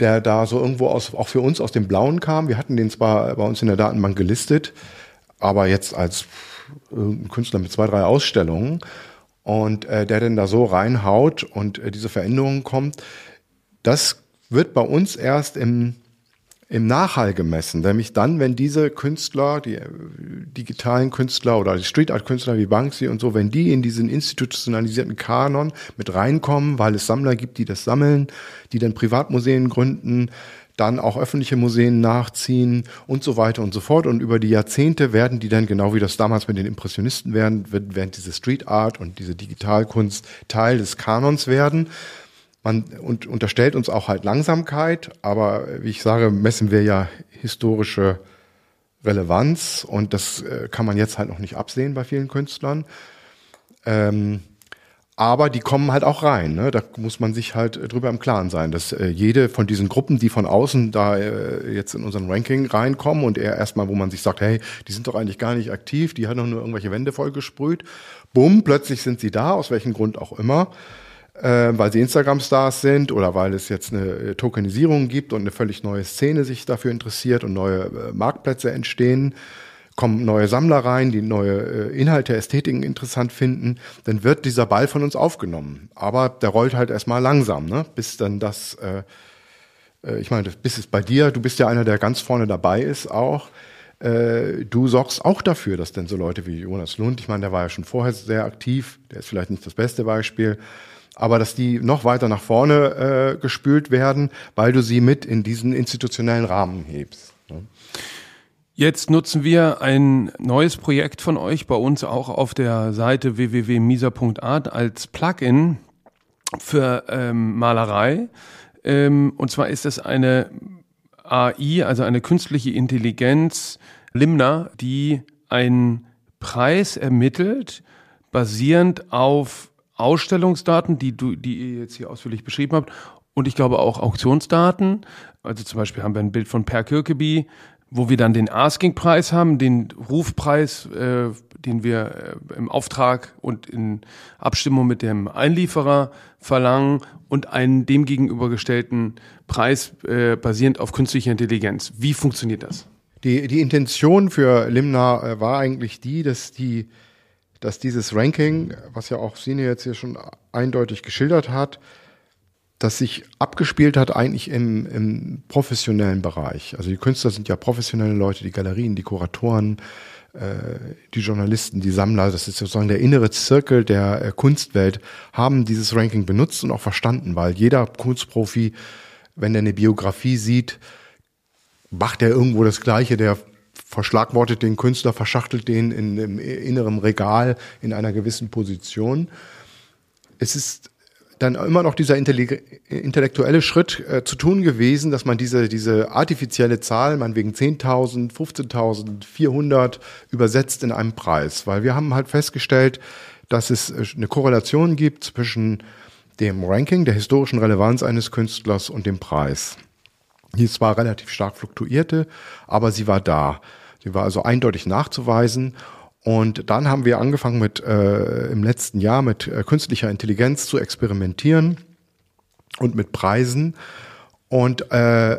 der da so irgendwo aus, auch für uns aus dem Blauen kam. Wir hatten den zwar bei uns in der Datenbank gelistet, aber jetzt als Künstler mit zwei, drei Ausstellungen und äh, der denn da so reinhaut und äh, diese Veränderungen kommt, das wird bei uns erst im, im Nachhall gemessen, nämlich dann, wenn diese Künstler, die äh, digitalen Künstler oder die Street Art Künstler wie Banksy und so, wenn die in diesen institutionalisierten Kanon mit reinkommen, weil es Sammler gibt, die das sammeln, die dann Privatmuseen gründen, dann auch öffentliche Museen nachziehen und so weiter und so fort. Und über die Jahrzehnte werden die dann, genau wie das damals mit den Impressionisten werden, werden diese Street Art und diese Digitalkunst Teil des Kanons werden. Man und, unterstellt uns auch halt Langsamkeit, aber wie ich sage, messen wir ja historische Relevanz und das äh, kann man jetzt halt noch nicht absehen bei vielen Künstlern. Ähm, aber die kommen halt auch rein. Ne? Da muss man sich halt drüber im Klaren sein, dass äh, jede von diesen Gruppen, die von außen da äh, jetzt in unseren Ranking reinkommen und eher erstmal, wo man sich sagt, hey, die sind doch eigentlich gar nicht aktiv, die haben doch nur irgendwelche Wände vollgesprüht. Bumm, plötzlich sind sie da, aus welchem Grund auch immer. Äh, weil sie Instagram-Stars sind oder weil es jetzt eine äh, Tokenisierung gibt und eine völlig neue Szene sich dafür interessiert und neue äh, Marktplätze entstehen kommen neue Sammler rein, die neue äh, Inhalte, Ästhetiken interessant finden, dann wird dieser Ball von uns aufgenommen. Aber der rollt halt erstmal langsam, ne? bis dann das, äh, äh, ich meine, bis es bei dir, du bist ja einer, der ganz vorne dabei ist auch. Du sorgst auch dafür, dass denn so Leute wie Jonas Lund, ich meine, der war ja schon vorher sehr aktiv, der ist vielleicht nicht das beste Beispiel, aber dass die noch weiter nach vorne äh, gespült werden, weil du sie mit in diesen institutionellen Rahmen hebst. Ne? Jetzt nutzen wir ein neues Projekt von euch bei uns auch auf der Seite www.misa.art als Plugin für ähm, Malerei. Ähm, und zwar ist es eine AI, also eine künstliche Intelligenz, Limna, die einen Preis ermittelt, basierend auf Ausstellungsdaten, die du, die ihr jetzt hier ausführlich beschrieben habt, und ich glaube auch Auktionsdaten. Also zum Beispiel haben wir ein Bild von Per Kirkeby, wo wir dann den Asking-Preis haben, den Rufpreis, äh, den wir äh, im Auftrag und in Abstimmung mit dem Einlieferer verlangen und einen dem gegenübergestellten Preis äh, basierend auf künstlicher Intelligenz. Wie funktioniert das? Die, die Intention für Limna äh, war eigentlich die, dass die dass dieses Ranking, was ja auch Sine jetzt hier schon eindeutig geschildert hat, das sich abgespielt hat eigentlich im, im professionellen Bereich. Also die Künstler sind ja professionelle Leute, die Galerien, die Kuratoren, äh, die Journalisten, die Sammler, das ist sozusagen der innere Zirkel der äh, Kunstwelt, haben dieses Ranking benutzt und auch verstanden, weil jeder Kunstprofi, wenn er eine Biografie sieht, macht er irgendwo das Gleiche, der verschlagwortet den Künstler, verschachtelt den in, im inneren Regal in einer gewissen Position. Es ist dann immer noch dieser intellektuelle Schritt äh, zu tun gewesen, dass man diese, diese artifizielle Zahl, man wegen 10.000, 15.000, 400 übersetzt in einem Preis. Weil wir haben halt festgestellt, dass es äh, eine Korrelation gibt zwischen dem Ranking, der historischen Relevanz eines Künstlers und dem Preis. Die zwar relativ stark fluktuierte, aber sie war da. Sie war also eindeutig nachzuweisen. Und dann haben wir angefangen mit äh, im letzten Jahr mit äh, künstlicher Intelligenz zu experimentieren und mit Preisen. Und äh,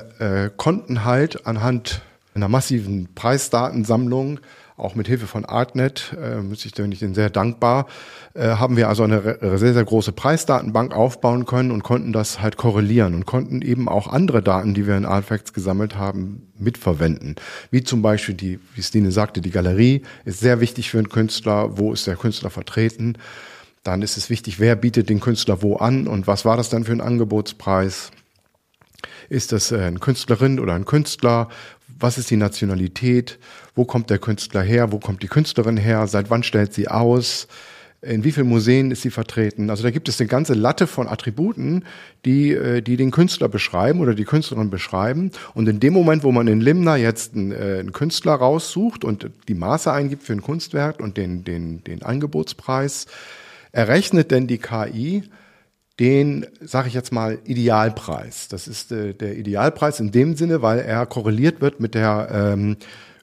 äh, konnten halt anhand einer massiven Preisdatensammlung auch mit Hilfe von Artnet, äh, muss ich denen sehr dankbar, äh, haben wir also eine sehr, sehr große Preisdatenbank aufbauen können und konnten das halt korrelieren und konnten eben auch andere Daten, die wir in Artfacts gesammelt haben, mitverwenden. Wie zum Beispiel die, wie Stine sagte, die Galerie ist sehr wichtig für einen Künstler. Wo ist der Künstler vertreten? Dann ist es wichtig, wer bietet den Künstler wo an und was war das dann für ein Angebotspreis? Ist das äh, eine Künstlerin oder ein Künstler? Was ist die Nationalität? Wo kommt der Künstler her? Wo kommt die Künstlerin her? Seit wann stellt sie aus? In wie vielen Museen ist sie vertreten? Also da gibt es eine ganze Latte von Attributen, die, äh, die den Künstler beschreiben oder die Künstlerin beschreiben. Und in dem Moment, wo man in Limna jetzt einen, äh, einen Künstler raussucht und die Maße eingibt für ein Kunstwerk und den, den, den Angebotspreis, errechnet denn die KI den, sage ich jetzt mal, Idealpreis. Das ist äh, der Idealpreis in dem Sinne, weil er korreliert wird mit der ähm,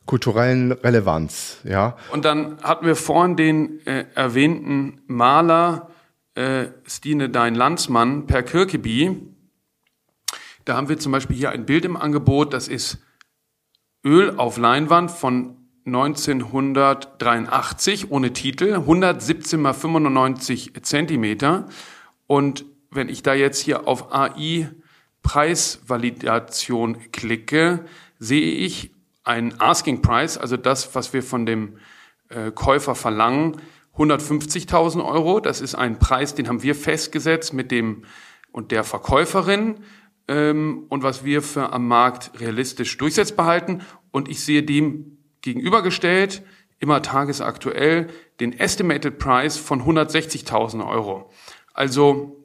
kulturellen Relevanz. Ja. Und dann hatten wir vorhin den äh, erwähnten Maler äh, Stine Dein Landsmann per Kirkeby. Da haben wir zum Beispiel hier ein Bild im Angebot, das ist Öl auf Leinwand von 1983 ohne Titel, 117 mal 95 Zentimeter. Und wenn ich da jetzt hier auf AI Preisvalidation klicke, sehe ich einen Asking Price, also das, was wir von dem äh, Käufer verlangen, 150.000 Euro. Das ist ein Preis, den haben wir festgesetzt mit dem und der Verkäuferin ähm, und was wir für am Markt realistisch durchsetzbar halten. Und ich sehe dem gegenübergestellt, immer tagesaktuell, den Estimated Price von 160.000 Euro. Also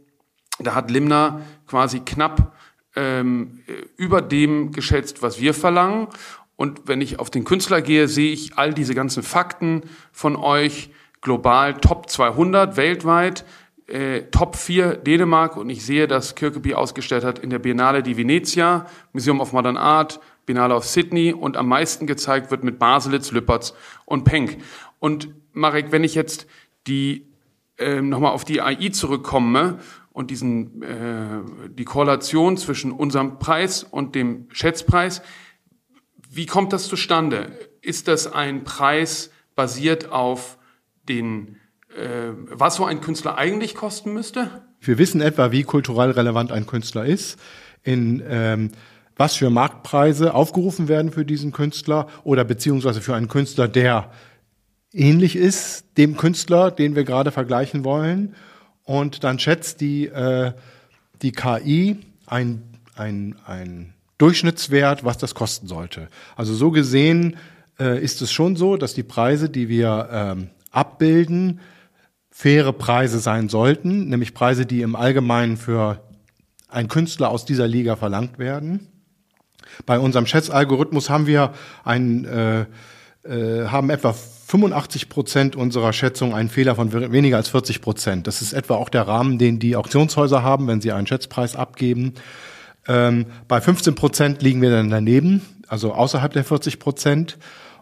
da hat Limner quasi knapp ähm, über dem geschätzt, was wir verlangen. Und wenn ich auf den Künstler gehe, sehe ich all diese ganzen Fakten von euch global Top 200 weltweit, äh, Top 4 Dänemark und ich sehe, dass Kirkeby ausgestellt hat in der Biennale di Venezia, Museum of Modern Art, Biennale of Sydney und am meisten gezeigt wird mit Baselitz, Lüppertz und Penck. Und Marek, wenn ich jetzt die äh, nochmal auf die AI zurückkomme und diesen äh, die Korrelation zwischen unserem Preis und dem Schätzpreis, wie kommt das zustande? Ist das ein Preis basiert auf den, äh, was so ein Künstler eigentlich kosten müsste? Wir wissen etwa, wie kulturell relevant ein Künstler ist, in ähm, was für Marktpreise aufgerufen werden für diesen Künstler oder beziehungsweise für einen Künstler, der ähnlich ist dem Künstler, den wir gerade vergleichen wollen. Und dann schätzt die, äh, die KI ein, ein, ein Durchschnittswert, was das kosten sollte. Also so gesehen äh, ist es schon so, dass die Preise, die wir ähm, abbilden, faire Preise sein sollten, nämlich Preise, die im Allgemeinen für einen Künstler aus dieser Liga verlangt werden. Bei unserem Schätzalgorithmus haben wir ein, äh, äh, haben etwa 85 Prozent unserer Schätzung einen Fehler von weniger als 40 Prozent. Das ist etwa auch der Rahmen, den die Auktionshäuser haben, wenn sie einen Schätzpreis abgeben. Ähm, bei 15 Prozent liegen wir dann daneben, also außerhalb der 40 Prozent.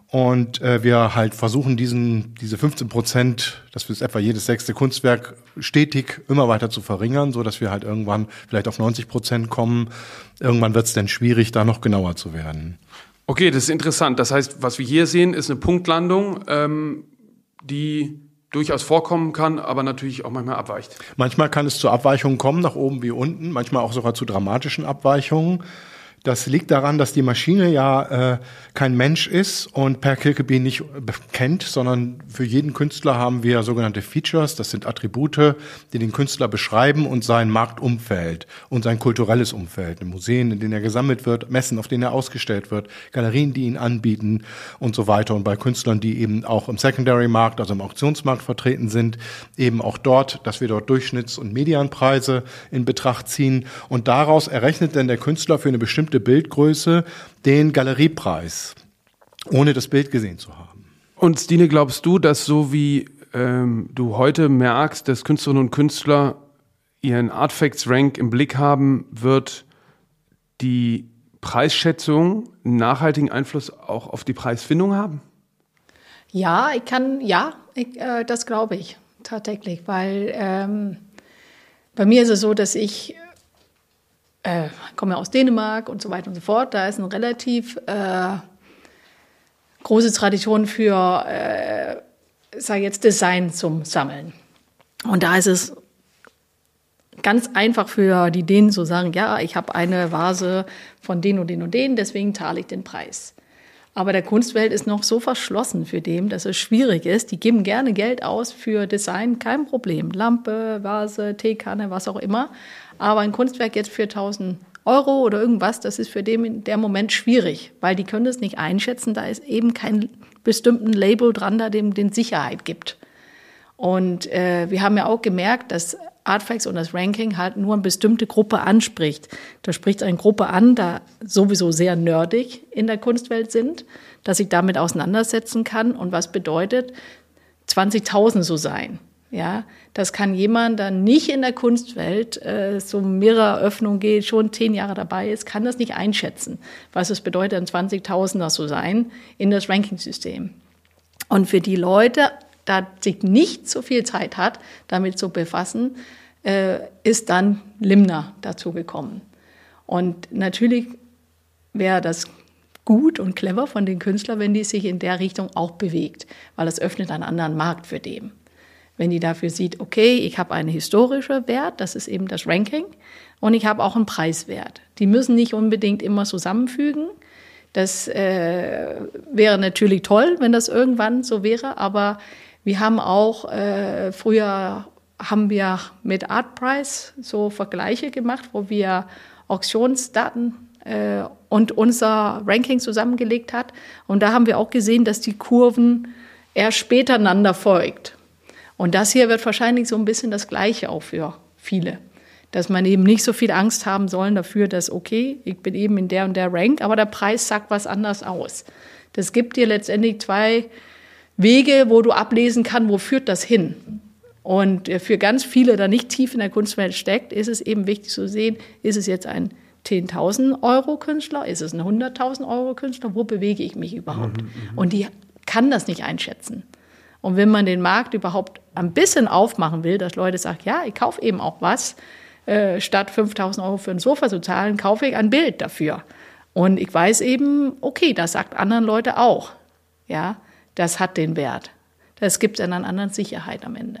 Und äh, wir halt versuchen, diesen, diese 15 Prozent, das ist etwa jedes sechste Kunstwerk, stetig immer weiter zu verringern, so dass wir halt irgendwann vielleicht auf 90 Prozent kommen. Irgendwann wird es dann schwierig, da noch genauer zu werden. Okay, das ist interessant. Das heißt, was wir hier sehen, ist eine Punktlandung, ähm, die durchaus vorkommen kann, aber natürlich auch manchmal abweicht. Manchmal kann es zu Abweichungen kommen, nach oben wie unten, manchmal auch sogar zu dramatischen Abweichungen. Das liegt daran, dass die Maschine ja äh, kein Mensch ist und Per Kilkeby nicht kennt, sondern für jeden Künstler haben wir sogenannte Features, das sind Attribute, die den Künstler beschreiben und sein Marktumfeld und sein kulturelles Umfeld, Museen, in denen er gesammelt wird, Messen, auf denen er ausgestellt wird, Galerien, die ihn anbieten und so weiter. Und bei Künstlern, die eben auch im Secondary Markt, also im Auktionsmarkt vertreten sind, eben auch dort, dass wir dort Durchschnitts- und Medianpreise in Betracht ziehen. Und daraus errechnet denn der Künstler für eine bestimmte bestimmte Bildgröße den Galeriepreis, ohne das Bild gesehen zu haben. Und Stine, glaubst du, dass so wie ähm, du heute merkst, dass Künstlerinnen und Künstler ihren Artfacts Rank im Blick haben, wird die Preisschätzung einen nachhaltigen Einfluss auch auf die Preisfindung haben? Ja, ich kann, ja, ich, äh, das glaube ich tatsächlich, weil ähm, bei mir ist es so, dass ich äh, komme aus Dänemark und so weiter und so fort. Da ist ein relativ äh, große Tradition für, äh, sage jetzt, Design zum Sammeln. Und da ist es ganz einfach für die Dänen zu sagen, ja, ich habe eine Vase von den und den und den, deswegen zahle ich den Preis. Aber der Kunstwelt ist noch so verschlossen für dem, dass es schwierig ist. Die geben gerne Geld aus für Design, kein Problem. Lampe, Vase, Teekanne, was auch immer. Aber ein Kunstwerk jetzt für 1000 Euro oder irgendwas, das ist für den in der Moment schwierig, weil die können das nicht einschätzen. Da ist eben kein bestimmten Label dran, da dem den Sicherheit gibt. Und äh, wir haben ja auch gemerkt, dass Artfacts und das Ranking halt nur eine bestimmte Gruppe anspricht. Da spricht eine Gruppe an, da sowieso sehr nerdig in der Kunstwelt sind, dass ich damit auseinandersetzen kann und was bedeutet 20.000 so sein. Ja, das kann jemand, der nicht in der Kunstwelt äh, so mehrere Öffnungen geht, schon zehn Jahre dabei ist, kann das nicht einschätzen, was es bedeutet, ein 20.000er zu sein in das Ranking-System. Und für die Leute da sich nicht so viel Zeit hat, damit zu befassen, äh, ist dann Limner dazu gekommen. Und natürlich wäre das gut und clever von den Künstlern, wenn die sich in der Richtung auch bewegt, weil es öffnet einen anderen Markt für den. Wenn die dafür sieht, okay, ich habe einen historischen Wert, das ist eben das Ranking, und ich habe auch einen Preiswert. Die müssen nicht unbedingt immer zusammenfügen. Das äh, wäre natürlich toll, wenn das irgendwann so wäre, aber wir haben auch äh, früher haben wir mit Artprice so Vergleiche gemacht, wo wir Auktionsdaten äh, und unser Ranking zusammengelegt hat. Und da haben wir auch gesehen, dass die Kurven eher später einander folgt. Und das hier wird wahrscheinlich so ein bisschen das Gleiche auch für viele. Dass man eben nicht so viel Angst haben sollen dafür, dass, okay, ich bin eben in der und der Rank, aber der Preis sagt was anders aus. Das gibt dir letztendlich zwei Wege, wo du ablesen kannst, wo führt das hin. Und äh, für ganz viele, da nicht tief in der Kunstwelt steckt, ist es eben wichtig zu sehen, ist es jetzt ein 10.000 Euro Künstler, ist es ein 100.000 Euro Künstler, wo bewege ich mich überhaupt? Mhm, mhm, Und die kann das nicht einschätzen. Und wenn man den Markt überhaupt ein bisschen aufmachen will, dass Leute sagen, ja, ich kaufe eben auch was, äh, statt 5000 Euro für ein Sofa zu zahlen, kaufe ich ein Bild dafür. Und ich weiß eben, okay, das sagt anderen Leute auch. Ja, das hat den Wert. Das gibt einer anderen Sicherheit am Ende.